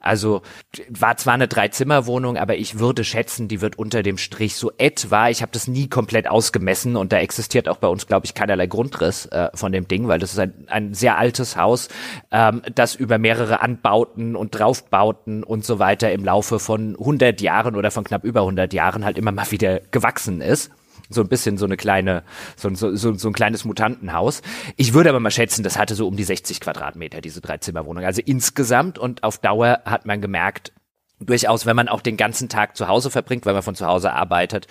Also war zwar eine Dreizimmerwohnung, aber ich würde schätzen, die wird unter dem Strich so etwa, ich habe das nie komplett ausgemessen und da existiert auch bei uns, glaube ich, keinerlei Grundriss äh, von dem Ding, weil das ist ein, ein sehr altes Haus, ähm, das über mehrere Anbauten und Draufbauten und so weiter im Laufe von 100 Jahren oder von knapp über 100 Jahren halt immer mal wieder gewachsen ist so ein bisschen so eine kleine, so, so, so, so ein kleines Mutantenhaus. Ich würde aber mal schätzen, das hatte so um die 60 Quadratmeter, diese Dreizimmerwohnung. Also insgesamt und auf Dauer hat man gemerkt, durchaus, wenn man auch den ganzen Tag zu Hause verbringt, weil man von zu Hause arbeitet,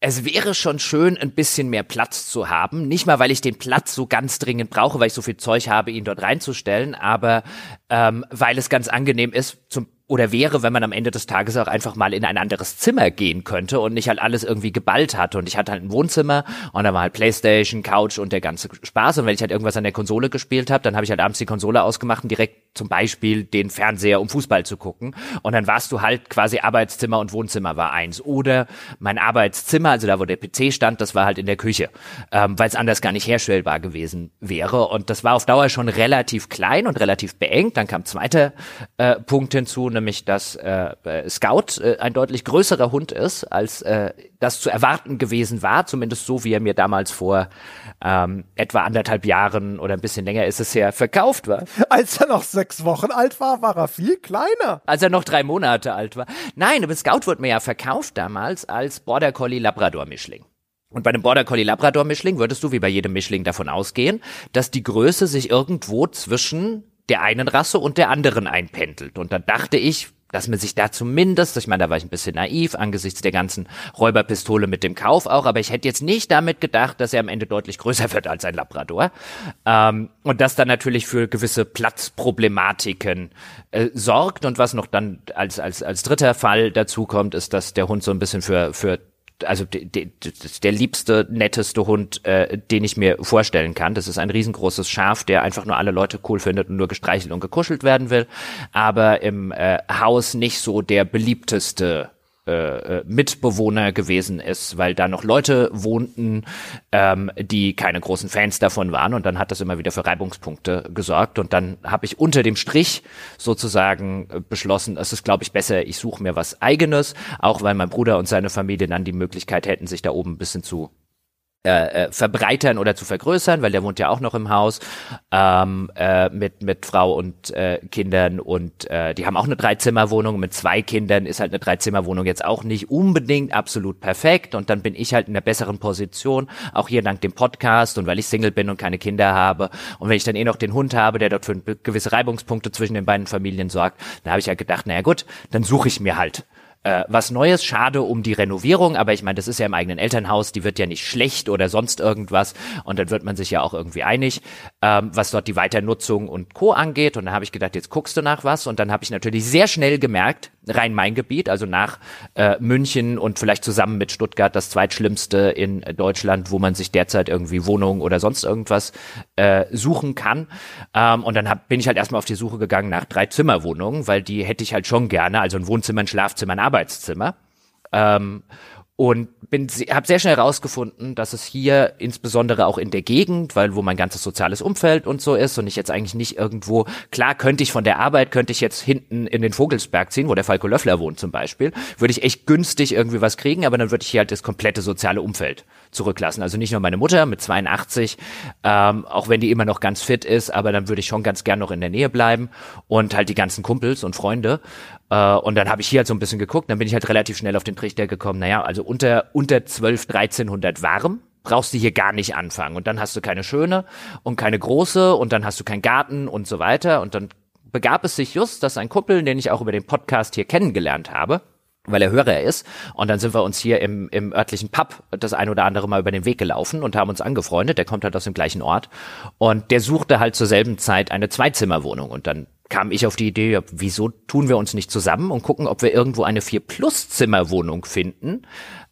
es wäre schon schön, ein bisschen mehr Platz zu haben. Nicht mal, weil ich den Platz so ganz dringend brauche, weil ich so viel Zeug habe, ihn dort reinzustellen, aber ähm, weil es ganz angenehm ist, zum oder wäre, wenn man am Ende des Tages auch einfach mal in ein anderes Zimmer gehen könnte und nicht halt alles irgendwie geballt hatte. Und ich hatte halt ein Wohnzimmer und da war halt Playstation, Couch und der ganze Spaß. Und wenn ich halt irgendwas an der Konsole gespielt habe, dann habe ich halt abends die Konsole ausgemacht und direkt zum Beispiel den Fernseher, um Fußball zu gucken. Und dann warst du halt quasi Arbeitszimmer und Wohnzimmer war eins. Oder mein Arbeitszimmer, also da wo der PC stand, das war halt in der Küche, ähm, weil es anders gar nicht herstellbar gewesen wäre. Und das war auf Dauer schon relativ klein und relativ beengt. Dann kam zweiter äh, Punkt hinzu, nämlich dass äh, äh, Scout äh, ein deutlich größerer Hund ist, als äh, das zu erwarten gewesen war, zumindest so wie er mir damals vor ähm, etwa anderthalb Jahren oder ein bisschen länger ist es her verkauft war. Als er noch sechs Wochen alt war, war er viel kleiner. Als er noch drei Monate alt war. Nein, aber Scout wurde mir ja verkauft damals als Border Collie Labrador Mischling. Und bei einem Border Collie Labrador Mischling würdest du wie bei jedem Mischling davon ausgehen, dass die Größe sich irgendwo zwischen der einen Rasse und der anderen einpendelt. Und dann dachte ich, dass man sich da zumindest, ich meine, da war ich ein bisschen naiv angesichts der ganzen Räuberpistole mit dem Kauf auch, aber ich hätte jetzt nicht damit gedacht, dass er am Ende deutlich größer wird als ein Labrador. Ähm, und das dann natürlich für gewisse Platzproblematiken äh, sorgt. Und was noch dann als, als, als dritter Fall dazu kommt, ist, dass der Hund so ein bisschen für, für also de, de, der liebste, netteste Hund, äh, den ich mir vorstellen kann. Das ist ein riesengroßes Schaf, der einfach nur alle Leute cool findet und nur gestreichelt und gekuschelt werden will, aber im äh, Haus nicht so der beliebteste äh, äh, Mitbewohner gewesen ist, weil da noch Leute wohnten, ähm, die keine großen Fans davon waren. Und dann hat das immer wieder für Reibungspunkte gesorgt. Und dann habe ich unter dem Strich sozusagen äh, beschlossen, es ist glaube ich besser, ich suche mir was eigenes, auch weil mein Bruder und seine Familie dann die Möglichkeit hätten, sich da oben ein bisschen zu äh, äh, verbreitern oder zu vergrößern, weil der wohnt ja auch noch im Haus ähm, äh, mit mit Frau und äh, Kindern und äh, die haben auch eine Dreizimmerwohnung. Mit zwei Kindern ist halt eine Dreizimmerwohnung jetzt auch nicht unbedingt absolut perfekt. Und dann bin ich halt in einer besseren Position auch hier dank dem Podcast und weil ich Single bin und keine Kinder habe. Und wenn ich dann eh noch den Hund habe, der dort für gewisse Reibungspunkte zwischen den beiden Familien sorgt, dann habe ich ja halt gedacht, naja gut, dann suche ich mir halt äh, was Neues. Schade um die Renovierung, aber ich meine, das ist ja im eigenen Elternhaus, die wird ja nicht schlecht oder sonst irgendwas und dann wird man sich ja auch irgendwie einig, ähm, was dort die Weiternutzung und Co. angeht. Und dann habe ich gedacht, jetzt guckst du nach was und dann habe ich natürlich sehr schnell gemerkt, rein mein Gebiet, also nach äh, München und vielleicht zusammen mit Stuttgart das zweitschlimmste in Deutschland, wo man sich derzeit irgendwie Wohnungen oder sonst irgendwas äh, suchen kann. Ähm, und dann hab, bin ich halt erstmal auf die Suche gegangen nach drei Zimmerwohnungen, weil die hätte ich halt schon gerne, also ein Wohnzimmer, ein Schlafzimmer, ein Arbeitszimmer. Ähm, und bin habe sehr schnell herausgefunden, dass es hier insbesondere auch in der Gegend, weil wo mein ganzes soziales Umfeld und so ist und ich jetzt eigentlich nicht irgendwo klar könnte ich von der Arbeit könnte ich jetzt hinten in den Vogelsberg ziehen, wo der Falco Löffler wohnt zum Beispiel, würde ich echt günstig irgendwie was kriegen, aber dann würde ich hier halt das komplette soziale Umfeld zurücklassen. Also nicht nur meine Mutter mit 82, ähm, auch wenn die immer noch ganz fit ist, aber dann würde ich schon ganz gern noch in der Nähe bleiben und halt die ganzen Kumpels und Freunde. Äh, und dann habe ich hier halt so ein bisschen geguckt, dann bin ich halt relativ schnell auf den Trichter gekommen, naja, also unter, unter 12, 1300 warm brauchst du hier gar nicht anfangen. Und dann hast du keine schöne und keine große und dann hast du keinen Garten und so weiter. Und dann begab es sich just, dass ein Kumpel, den ich auch über den Podcast hier kennengelernt habe, weil er Hörer ist. Und dann sind wir uns hier im, im örtlichen Pub das ein oder andere Mal über den Weg gelaufen und haben uns angefreundet. Der kommt halt aus dem gleichen Ort. Und der suchte halt zur selben Zeit eine Zweizimmerwohnung. Und dann kam ich auf die Idee, wieso tun wir uns nicht zusammen und gucken, ob wir irgendwo eine Vier-Plus-Zimmerwohnung finden,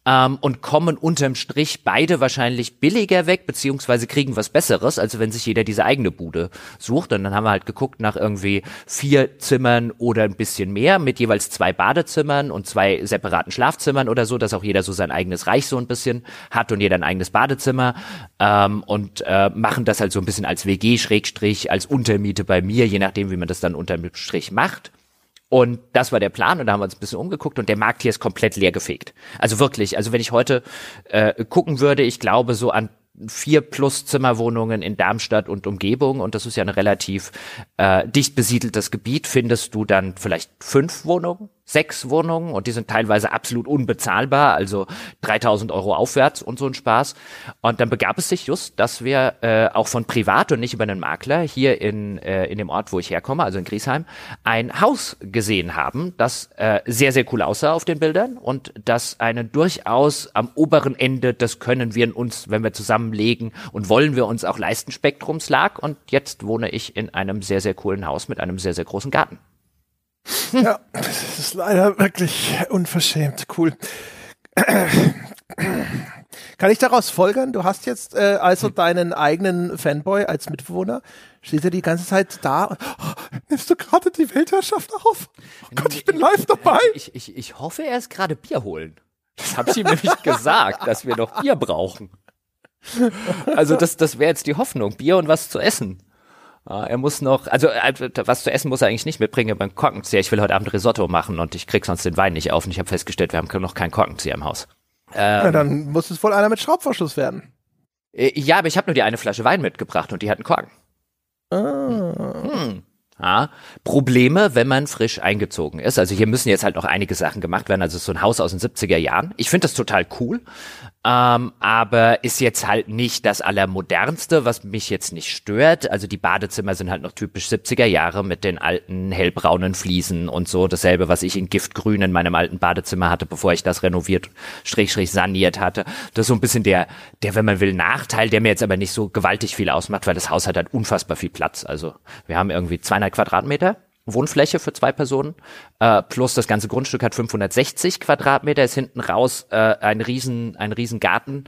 ähm, und kommen unterm Strich beide wahrscheinlich billiger weg, beziehungsweise kriegen was Besseres, als wenn sich jeder diese eigene Bude sucht. Und dann haben wir halt geguckt nach irgendwie vier Zimmern oder ein bisschen mehr mit jeweils zwei Badezimmern und zwei separaten Schlafzimmern oder so, dass auch jeder so sein eigenes Reich so ein bisschen hat und jeder ein eigenes Badezimmer ähm, und äh, machen das halt so ein bisschen als WG-Schrägstrich, als Untermiete bei mir, je nachdem, wie man das dann unterm Strich macht. Und das war der Plan und da haben wir uns ein bisschen umgeguckt und der Markt hier ist komplett leer gefegt. Also wirklich, also wenn ich heute äh, gucken würde, ich glaube so an vier plus Zimmerwohnungen in Darmstadt und Umgebung und das ist ja ein relativ äh, dicht besiedeltes Gebiet, findest du dann vielleicht fünf Wohnungen sechs Wohnungen und die sind teilweise absolut unbezahlbar, also 3000 Euro aufwärts und so ein Spaß. Und dann begab es sich just, dass wir äh, auch von Privat und nicht über einen Makler hier in, äh, in dem Ort, wo ich herkomme, also in Griesheim, ein Haus gesehen haben, das äh, sehr, sehr cool aussah auf den Bildern und das einen durchaus am oberen Ende, das können wir uns, wenn wir zusammenlegen und wollen wir uns auch leisten, Spektrums lag. Und jetzt wohne ich in einem sehr, sehr coolen Haus mit einem sehr, sehr großen Garten. Ja, das ist leider wirklich unverschämt. Cool. Kann ich daraus folgern, du hast jetzt äh, also deinen eigenen Fanboy als Mitbewohner, steht er die ganze Zeit da. Oh, nimmst du gerade die Weltherrschaft auf? Oh Gott, ich bin live dabei. Ich, ich, ich hoffe, er ist gerade Bier holen. Das habe ich ihm nämlich gesagt, dass wir noch Bier brauchen. Also das, das wäre jetzt die Hoffnung, Bier und was zu essen. Er muss noch, also äh, was zu essen muss er eigentlich nicht mitbringen beim Korkenzieher. Ich will heute Abend Risotto machen und ich krieg sonst den Wein nicht auf und ich habe festgestellt, wir haben noch keinen Korkenzieher im Haus. Ähm, ja, dann muss es wohl einer mit Schraubverschluss werden. Äh, ja, aber ich habe nur die eine Flasche Wein mitgebracht und die hat einen Korken. Ah. Hm. Ja, Probleme, wenn man frisch eingezogen ist. Also hier müssen jetzt halt noch einige Sachen gemacht werden. Also so ein Haus aus den 70er Jahren. Ich finde das total cool ähm, aber ist jetzt halt nicht das allermodernste, was mich jetzt nicht stört. Also die Badezimmer sind halt noch typisch 70er Jahre mit den alten hellbraunen Fliesen und so. Dasselbe, was ich in Giftgrün in meinem alten Badezimmer hatte, bevor ich das renoviert, strich, strich saniert hatte. Das ist so ein bisschen der, der, wenn man will, Nachteil, der mir jetzt aber nicht so gewaltig viel ausmacht, weil das Haus hat halt unfassbar viel Platz. Also wir haben irgendwie 200 Quadratmeter Wohnfläche für zwei Personen. Äh, plus das ganze Grundstück hat 560 Quadratmeter, ist hinten raus äh, ein riesen, ein riesen Garten,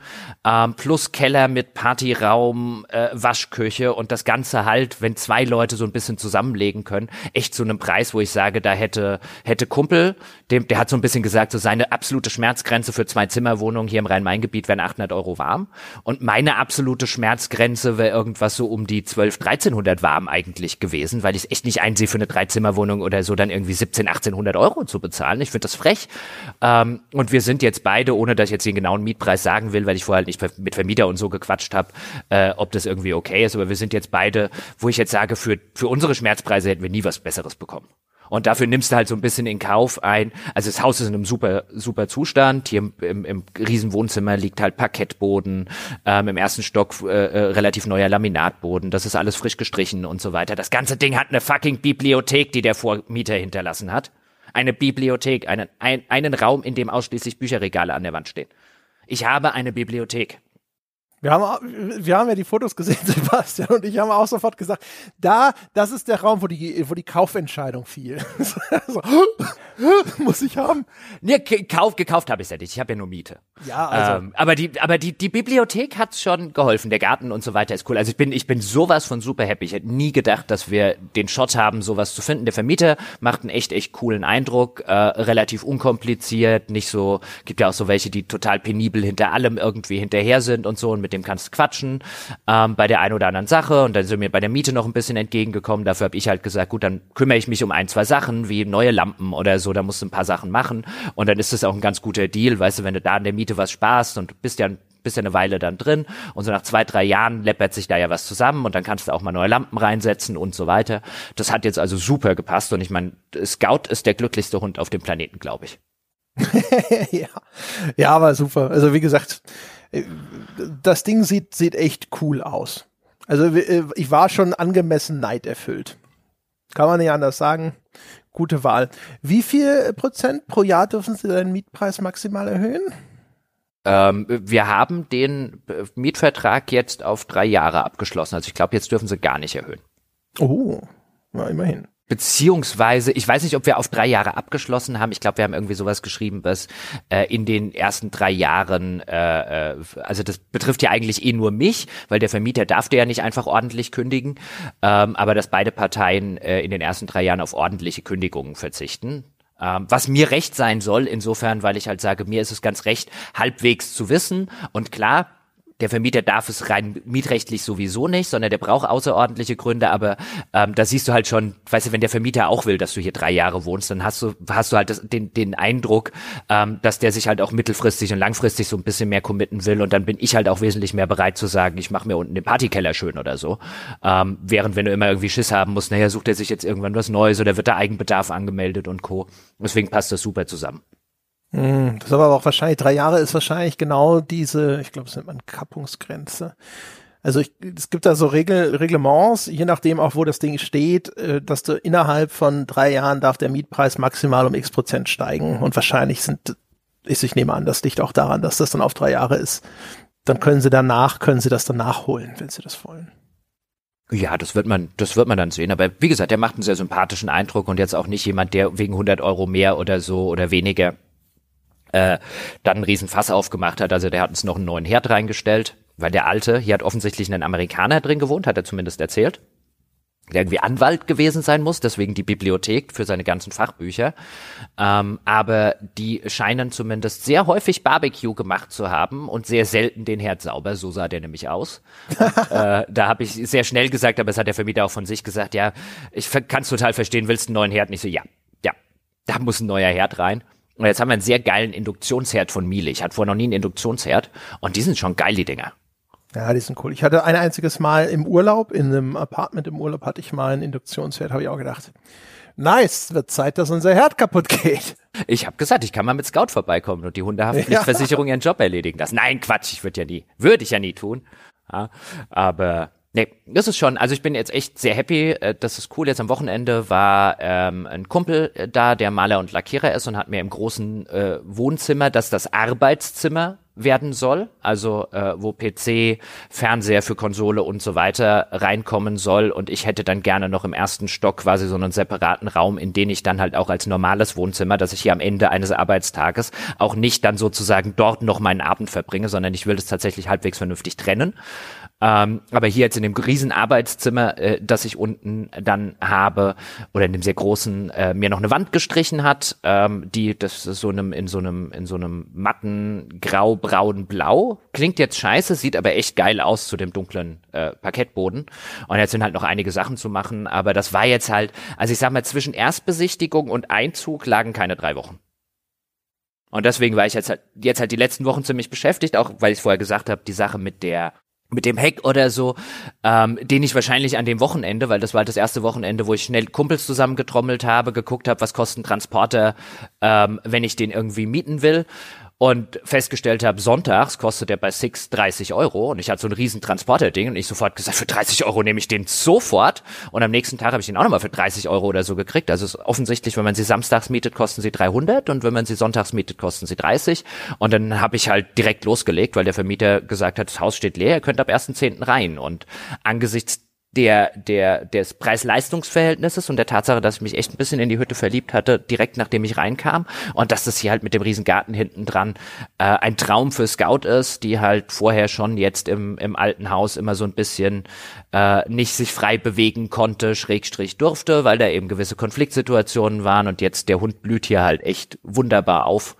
ähm, plus Keller mit Partyraum, äh, Waschküche und das Ganze halt, wenn zwei Leute so ein bisschen zusammenlegen können, echt zu einem Preis, wo ich sage, da hätte, hätte Kumpel, dem, der hat so ein bisschen gesagt, so seine absolute Schmerzgrenze für zwei Zimmerwohnungen hier im Rhein-Main-Gebiet wären 800 Euro warm. Und meine absolute Schmerzgrenze wäre irgendwas so um die 12, 1300 warm eigentlich gewesen, weil ich es echt nicht einsehe, für eine Dreizimmerwohnung oder so dann irgendwie 17, 1800 Euro zu bezahlen. Ich finde das frech. Ähm, und wir sind jetzt beide, ohne dass ich jetzt den genauen Mietpreis sagen will, weil ich vorher halt nicht mit Vermieter und so gequatscht habe, äh, ob das irgendwie okay ist, aber wir sind jetzt beide, wo ich jetzt sage, für, für unsere Schmerzpreise hätten wir nie was Besseres bekommen. Und dafür nimmst du halt so ein bisschen in Kauf ein. Also das Haus ist in einem super, super Zustand. Hier im, im, im Riesenwohnzimmer liegt halt Parkettboden, ähm, im ersten Stock äh, äh, relativ neuer Laminatboden. Das ist alles frisch gestrichen und so weiter. Das ganze Ding hat eine fucking Bibliothek, die der Vormieter hinterlassen hat. Eine Bibliothek, einen, ein, einen Raum, in dem ausschließlich Bücherregale an der Wand stehen. Ich habe eine Bibliothek. Wir haben, wir haben ja die Fotos gesehen, Sebastian und ich haben auch sofort gesagt, da, das ist der Raum, wo die, wo die Kaufentscheidung fiel. so, muss ich haben. Nee, kauf, gekauft habe ich ja nicht. Ich habe ja nur Miete. Ja, also. Ähm, aber die, aber die, die Bibliothek hat schon geholfen. Der Garten und so weiter ist cool. Also ich bin, ich bin sowas von super happy. Ich hätte nie gedacht, dass wir den Shot haben, sowas zu finden. Der Vermieter macht einen echt, echt coolen Eindruck. Äh, relativ unkompliziert. Nicht so, gibt ja auch so welche, die total penibel hinter allem irgendwie hinterher sind und so. Und mit dem kannst du quatschen ähm, bei der einen oder anderen Sache und dann sind mir bei der Miete noch ein bisschen entgegengekommen. Dafür habe ich halt gesagt, gut, dann kümmere ich mich um ein, zwei Sachen wie neue Lampen oder so, da musst du ein paar Sachen machen und dann ist das auch ein ganz guter Deal, weißt du, wenn du da an der Miete was sparst und bist ja bist ja eine Weile dann drin und so nach zwei, drei Jahren läppert sich da ja was zusammen und dann kannst du auch mal neue Lampen reinsetzen und so weiter. Das hat jetzt also super gepasst und ich meine, Scout ist der glücklichste Hund auf dem Planeten, glaube ich. ja. ja, aber super. Also wie gesagt, das Ding sieht, sieht echt cool aus. Also äh, ich war schon angemessen neiderfüllt. Kann man nicht anders sagen. Gute Wahl. Wie viel Prozent pro Jahr dürfen Sie den Mietpreis maximal erhöhen? Ähm, wir haben den Mietvertrag jetzt auf drei Jahre abgeschlossen. Also ich glaube, jetzt dürfen Sie gar nicht erhöhen. Oh, na immerhin. Beziehungsweise, ich weiß nicht, ob wir auf drei Jahre abgeschlossen haben. Ich glaube, wir haben irgendwie sowas geschrieben, was äh, in den ersten drei Jahren, äh, äh, also das betrifft ja eigentlich eh nur mich, weil der Vermieter darf ja nicht einfach ordentlich kündigen, ähm, aber dass beide Parteien äh, in den ersten drei Jahren auf ordentliche Kündigungen verzichten. Ähm, was mir recht sein soll, insofern, weil ich halt sage, mir ist es ganz recht, halbwegs zu wissen. Und klar, der Vermieter darf es rein mietrechtlich sowieso nicht, sondern der braucht außerordentliche Gründe, aber ähm, da siehst du halt schon, weißt du, wenn der Vermieter auch will, dass du hier drei Jahre wohnst, dann hast du, hast du halt das, den, den Eindruck, ähm, dass der sich halt auch mittelfristig und langfristig so ein bisschen mehr committen will und dann bin ich halt auch wesentlich mehr bereit zu sagen, ich mache mir unten den Partykeller schön oder so. Ähm, während wenn du immer irgendwie Schiss haben musst, naja, sucht er sich jetzt irgendwann was Neues oder wird der Eigenbedarf angemeldet und Co. Deswegen passt das super zusammen. Hm, das ist aber auch wahrscheinlich, drei Jahre ist wahrscheinlich genau diese, ich glaube, es nennt man Kappungsgrenze. Also ich, es gibt da so Regel, Reglements, je nachdem auch, wo das Ding steht, äh, dass du innerhalb von drei Jahren darf der Mietpreis maximal um x Prozent steigen. Und wahrscheinlich sind, ich nehme an, das liegt auch daran, dass das dann auf drei Jahre ist. Dann können sie danach, können sie das dann nachholen, wenn sie das wollen. Ja, das wird man, das wird man dann sehen. Aber wie gesagt, der macht einen sehr sympathischen Eindruck und jetzt auch nicht jemand, der wegen 100 Euro mehr oder so oder weniger äh, dann einen riesen Fass aufgemacht hat. Also der hat uns noch einen neuen Herd reingestellt, weil der alte, hier hat offensichtlich ein Amerikaner drin gewohnt, hat er zumindest erzählt der irgendwie Anwalt gewesen sein muss, deswegen die Bibliothek für seine ganzen Fachbücher. Ähm, aber die scheinen zumindest sehr häufig Barbecue gemacht zu haben und sehr selten den Herd sauber. So sah der nämlich aus. Und, äh, da habe ich sehr schnell gesagt, aber es hat der Vermieter auch von sich gesagt, ja, ich kann es total verstehen, willst du einen neuen Herd? Nicht so, ja, ja, da muss ein neuer Herd rein. Und jetzt haben wir einen sehr geilen Induktionsherd von Miele. Ich hatte vorher noch nie einen Induktionsherd und die sind schon geil, die Dinger. Ja, die sind cool. Ich hatte ein einziges Mal im Urlaub, in einem Apartment im Urlaub hatte ich mal einen Induktionsherd, habe ich auch gedacht. Nice, wird Zeit, dass unser Herd kaputt geht. Ich habe gesagt, ich kann mal mit Scout vorbeikommen und die Hundehaftpflichtversicherung ja. ihren Job erledigen lassen. Nein, Quatsch, ich würde ja nie, würde ich ja nie tun. Ja, aber Nee, das ist schon, also ich bin jetzt echt sehr happy. Äh, das ist cool. Jetzt am Wochenende war ähm, ein Kumpel äh, da, der Maler und Lackierer ist und hat mir im großen äh, Wohnzimmer, das das Arbeitszimmer werden soll, also äh, wo PC, Fernseher für Konsole und so weiter reinkommen soll und ich hätte dann gerne noch im ersten Stock quasi so einen separaten Raum, in den ich dann halt auch als normales Wohnzimmer, dass ich hier am Ende eines Arbeitstages auch nicht dann sozusagen dort noch meinen Abend verbringe, sondern ich will das tatsächlich halbwegs vernünftig trennen. Ähm, aber hier jetzt in dem riesen Arbeitszimmer, äh, das ich unten dann habe, oder in dem sehr großen, äh, mir noch eine Wand gestrichen hat, ähm, die das ist so einem, in so einem, in so einem matten grau, braun, blau. Klingt jetzt scheiße, sieht aber echt geil aus zu dem dunklen äh, Parkettboden. Und jetzt sind halt noch einige Sachen zu machen, aber das war jetzt halt, also ich sag mal, zwischen Erstbesichtigung und Einzug lagen keine drei Wochen. Und deswegen war ich jetzt halt, jetzt halt die letzten Wochen ziemlich beschäftigt, auch weil ich vorher gesagt habe, die Sache mit der mit dem Heck oder so, ähm, den ich wahrscheinlich an dem Wochenende, weil das war halt das erste Wochenende, wo ich schnell Kumpels zusammengetrommelt habe, geguckt habe, was kosten Transporter, ähm, wenn ich den irgendwie mieten will und festgestellt habe, sonntags kostet der bei Six 30 Euro und ich hatte so ein riesen Transporter-Ding und ich sofort gesagt, für 30 Euro nehme ich den sofort und am nächsten Tag habe ich den auch nochmal für 30 Euro oder so gekriegt. Also es ist offensichtlich, wenn man sie samstags mietet, kosten sie 300 und wenn man sie sonntags mietet, kosten sie 30 und dann habe ich halt direkt losgelegt, weil der Vermieter gesagt hat, das Haus steht leer, ihr könnt ab 1.10. rein und angesichts der, der, des Preis-Leistungs-Verhältnisses und der Tatsache, dass ich mich echt ein bisschen in die Hütte verliebt hatte, direkt nachdem ich reinkam. Und dass das hier halt mit dem riesen Garten hinten dran äh, ein Traum für Scout ist, die halt vorher schon jetzt im, im alten Haus immer so ein bisschen äh, nicht sich frei bewegen konnte, schrägstrich durfte, weil da eben gewisse Konfliktsituationen waren. Und jetzt der Hund blüht hier halt echt wunderbar auf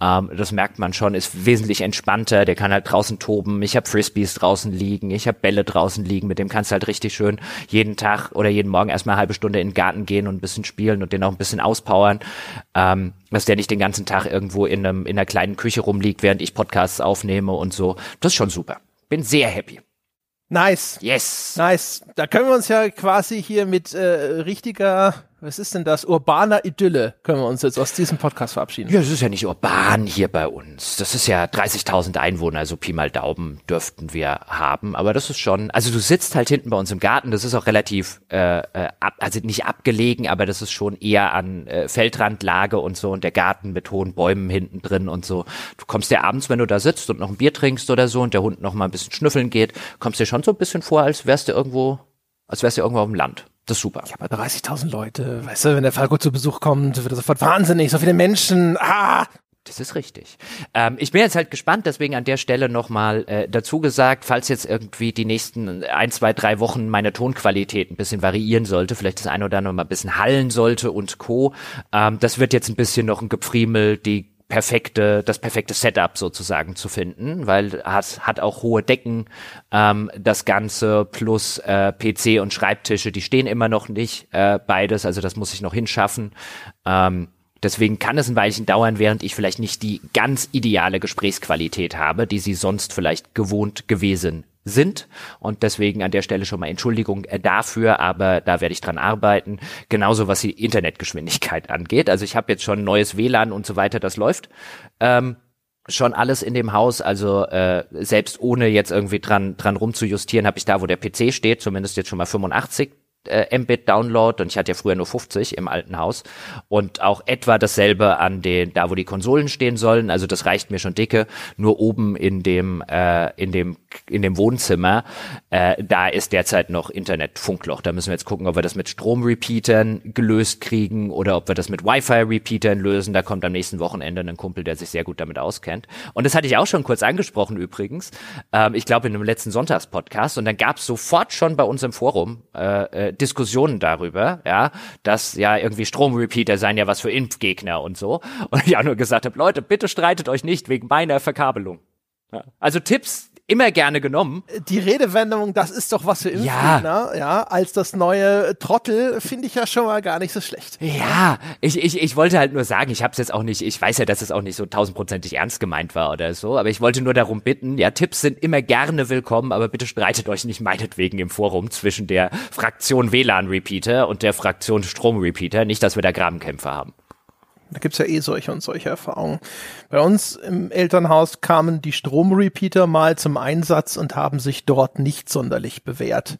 ähm, das merkt man schon, ist wesentlich entspannter. Der kann halt draußen toben. Ich habe Frisbees draußen liegen. Ich habe Bälle draußen liegen. Mit dem kannst du halt richtig schön jeden Tag oder jeden Morgen erstmal eine halbe Stunde in den Garten gehen und ein bisschen spielen und den auch ein bisschen auspowern. Ähm, dass der nicht den ganzen Tag irgendwo in, einem, in einer kleinen Küche rumliegt, während ich Podcasts aufnehme und so. Das ist schon super. Bin sehr happy. Nice. Yes. Nice. Da können wir uns ja quasi hier mit äh, richtiger was ist denn das? Urbaner Idylle können wir uns jetzt aus diesem Podcast verabschieden. Ja, es ist ja nicht urban hier bei uns. Das ist ja 30.000 Einwohner, also Pi mal Daumen dürften wir haben. Aber das ist schon, also du sitzt halt hinten bei uns im Garten. Das ist auch relativ, äh, äh ab, also nicht abgelegen, aber das ist schon eher an äh, Feldrandlage und so und der Garten mit hohen Bäumen hinten drin und so. Du kommst dir abends, wenn du da sitzt und noch ein Bier trinkst oder so und der Hund noch mal ein bisschen schnüffeln geht, kommst dir schon so ein bisschen vor, als wärst du irgendwo, als wärst du irgendwo auf dem Land. Das ist super. Ja, aber 30.000 Leute, weißt du, wenn der Falco zu Besuch kommt, wird er sofort wahnsinnig, so viele Menschen, ah! Das ist richtig. Ähm, ich bin jetzt halt gespannt, deswegen an der Stelle nochmal äh, dazu gesagt, falls jetzt irgendwie die nächsten ein, zwei, drei Wochen meine Tonqualität ein bisschen variieren sollte, vielleicht das eine oder andere mal ein bisschen hallen sollte und Co. Ähm, das wird jetzt ein bisschen noch ein Gepfriemel, die perfekte, das perfekte Setup sozusagen zu finden, weil hat, hat auch hohe Decken, ähm, das Ganze plus äh, PC und Schreibtische, die stehen immer noch nicht, äh, beides, also das muss ich noch hinschaffen. Ähm, Deswegen kann es ein Weilchen dauern, während ich vielleicht nicht die ganz ideale Gesprächsqualität habe, die Sie sonst vielleicht gewohnt gewesen sind. Und deswegen an der Stelle schon mal Entschuldigung äh, dafür, aber da werde ich dran arbeiten. Genauso was die Internetgeschwindigkeit angeht. Also ich habe jetzt schon neues WLAN und so weiter, das läuft. Ähm, schon alles in dem Haus, also äh, selbst ohne jetzt irgendwie dran dran rumzujustieren, habe ich da, wo der PC steht, zumindest jetzt schon mal 85 äh, Mbit Download und ich hatte ja früher nur 50 im alten Haus. Und auch etwa dasselbe an den da wo die Konsolen stehen sollen. Also das reicht mir schon dicke. Nur oben in dem äh, in dem in dem Wohnzimmer äh, da ist derzeit noch Internet Funkloch da müssen wir jetzt gucken ob wir das mit Stromrepeatern gelöst kriegen oder ob wir das mit Wi-Fi Repeatern lösen. Da kommt am nächsten Wochenende ein Kumpel der sich sehr gut damit auskennt. Und das hatte ich auch schon kurz angesprochen übrigens. Ähm, ich glaube in einem letzten Sonntagspodcast. Und dann gab es sofort schon bei uns im Forum äh, äh Diskussionen darüber, ja, dass ja irgendwie Stromrepeater seien ja was für Impfgegner und so. Und ich auch nur gesagt habe, Leute, bitte streitet euch nicht wegen meiner Verkabelung. Ja. Also Tipps, immer gerne genommen. Die Redewendung, das ist doch was für Impfgegner, ja, ja als das neue Trottel, finde ich ja schon mal gar nicht so schlecht. Ja, ich, ich, ich wollte halt nur sagen, ich habe es jetzt auch nicht, ich weiß ja, dass es auch nicht so tausendprozentig ernst gemeint war oder so, aber ich wollte nur darum bitten, ja, Tipps sind immer gerne willkommen, aber bitte streitet euch nicht meinetwegen im Forum zwischen der Fraktion WLAN-Repeater und der Fraktion Strom-Repeater, nicht, dass wir da Grabenkämpfe haben. Da gibt's ja eh solche und solche Erfahrungen. Bei uns im Elternhaus kamen die Stromrepeater mal zum Einsatz und haben sich dort nicht sonderlich bewährt.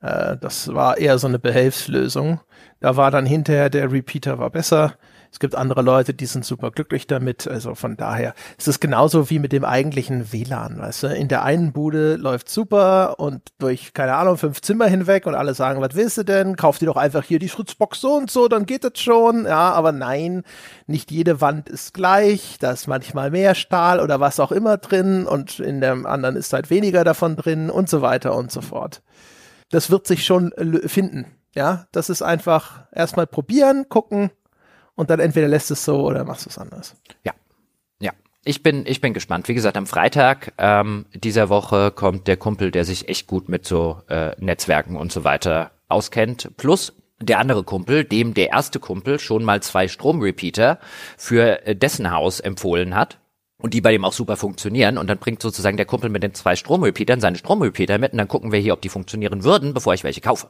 Äh, das war eher so eine Behelfslösung. Da war dann hinterher der Repeater war besser. Es gibt andere Leute, die sind super glücklich damit. Also von daher ist es genauso wie mit dem eigentlichen WLAN, weißt du. In der einen Bude läuft super und durch, keine Ahnung, fünf Zimmer hinweg und alle sagen, was willst du denn? Kauf dir doch einfach hier die Fritzbox so und so, dann geht das schon. Ja, aber nein, nicht jede Wand ist gleich. Da ist manchmal mehr Stahl oder was auch immer drin und in dem anderen ist halt weniger davon drin und so weiter und so fort. Das wird sich schon finden. Ja, das ist einfach erstmal probieren, gucken, und dann entweder lässt es so oder machst du es anders. Ja. Ja. Ich bin, ich bin gespannt. Wie gesagt, am Freitag ähm, dieser Woche kommt der Kumpel, der sich echt gut mit so äh, Netzwerken und so weiter auskennt. Plus der andere Kumpel, dem der erste Kumpel schon mal zwei Stromrepeater für äh, dessen Haus empfohlen hat und die bei dem auch super funktionieren und dann bringt sozusagen der Kumpel mit den zwei Stromrepeatern seine Stromrepeater mit und dann gucken wir hier, ob die funktionieren würden, bevor ich welche kaufe.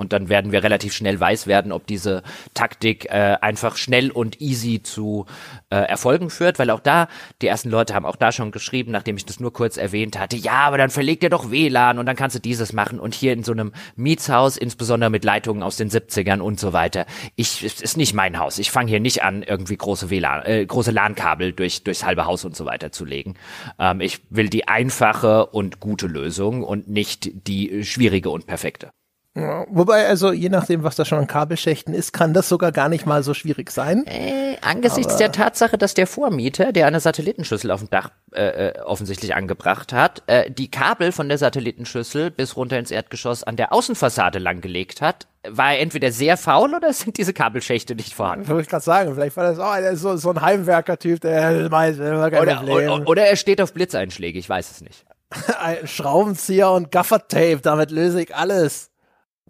Und dann werden wir relativ schnell weiß werden, ob diese Taktik äh, einfach schnell und easy zu äh, Erfolgen führt, weil auch da, die ersten Leute haben auch da schon geschrieben, nachdem ich das nur kurz erwähnt hatte, ja, aber dann verlegt ihr doch WLAN und dann kannst du dieses machen und hier in so einem Mietshaus, insbesondere mit Leitungen aus den 70ern und so weiter. Ich, es ist nicht mein Haus. Ich fange hier nicht an, irgendwie große WLAN, äh, große LAN-Kabel durch, durchs halbe Haus und so weiter zu legen. Ähm, ich will die einfache und gute Lösung und nicht die schwierige und perfekte. Ja, wobei, also je nachdem, was da schon an Kabelschächten ist, kann das sogar gar nicht mal so schwierig sein. Äh, angesichts Aber der Tatsache, dass der Vormieter, der eine Satellitenschüssel auf dem Dach äh, äh, offensichtlich angebracht hat, äh, die Kabel von der Satellitenschüssel bis runter ins Erdgeschoss an der Außenfassade langgelegt hat, war er entweder sehr faul oder sind diese Kabelschächte nicht vorhanden? Wollte ich gerade sagen, vielleicht war das auch so, so ein Heimwerker-Typ, der meint, oder, oder, oder er steht auf Blitzeinschläge, ich weiß es nicht. Schraubenzieher und Gaffertape, damit löse ich alles.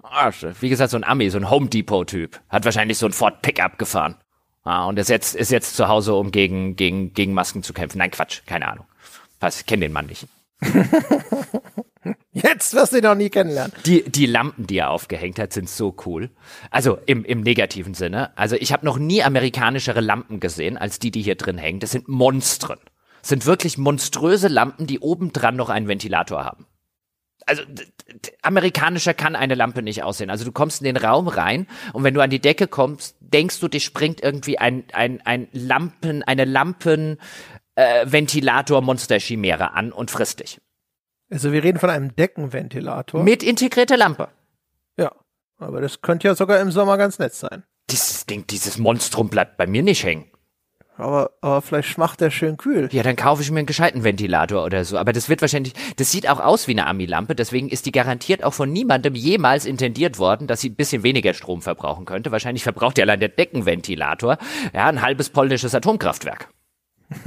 Arsch. Wie gesagt, so ein Ami, so ein Home Depot-Typ. Hat wahrscheinlich so ein Ford Pickup gefahren. Ah, und ist jetzt, ist jetzt zu Hause, um gegen, gegen, gegen Masken zu kämpfen. Nein, Quatsch, keine Ahnung. Was, ich kenne den Mann nicht. Jetzt wirst du ihn noch nie kennenlernen. Die, die Lampen, die er aufgehängt hat, sind so cool. Also im, im negativen Sinne. Also ich habe noch nie amerikanischere Lampen gesehen, als die, die hier drin hängen. Das sind Monstren. Das sind wirklich monströse Lampen, die obendran noch einen Ventilator haben also amerikanischer kann eine Lampe nicht aussehen. Also du kommst in den Raum rein und wenn du an die Decke kommst, denkst du, dich springt irgendwie ein, ein, ein Lampen, eine Lampen äh, Ventilator Monster Chimäre an und frisst dich. Also wir reden von einem Deckenventilator. Mit integrierter Lampe. Ja, aber das könnte ja sogar im Sommer ganz nett sein. Dieses Ding, dieses Monstrum bleibt bei mir nicht hängen. Aber, aber vielleicht macht der schön kühl. Ja, dann kaufe ich mir einen gescheiten Ventilator oder so. Aber das wird wahrscheinlich, das sieht auch aus wie eine Ami-Lampe, deswegen ist die garantiert auch von niemandem jemals intendiert worden, dass sie ein bisschen weniger Strom verbrauchen könnte. Wahrscheinlich verbraucht ja allein der Deckenventilator ja ein halbes polnisches Atomkraftwerk.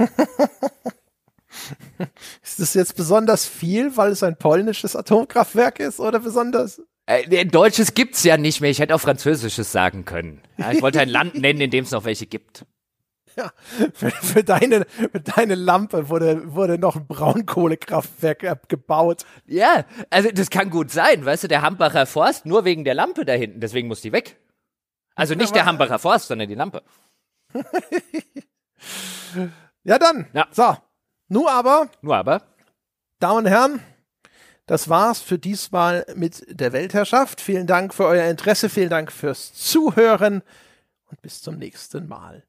ist das jetzt besonders viel, weil es ein polnisches Atomkraftwerk ist oder besonders? Äh, Deutsches gibt's ja nicht mehr. Ich hätte auch Französisches sagen können. Ja, ich wollte ein Land nennen, in dem es noch welche gibt. Ja, für, für, deine, für deine Lampe wurde, wurde noch ein Braunkohlekraftwerk gebaut. Ja, also das kann gut sein, weißt du, der Hambacher Forst, nur wegen der Lampe da hinten, deswegen muss die weg. Also nicht der Hambacher Forst, sondern die Lampe. ja, dann. Ja. So. Nur aber. Nur aber. Damen und Herren, das war's für diesmal mit der Weltherrschaft. Vielen Dank für euer Interesse, vielen Dank fürs Zuhören und bis zum nächsten Mal.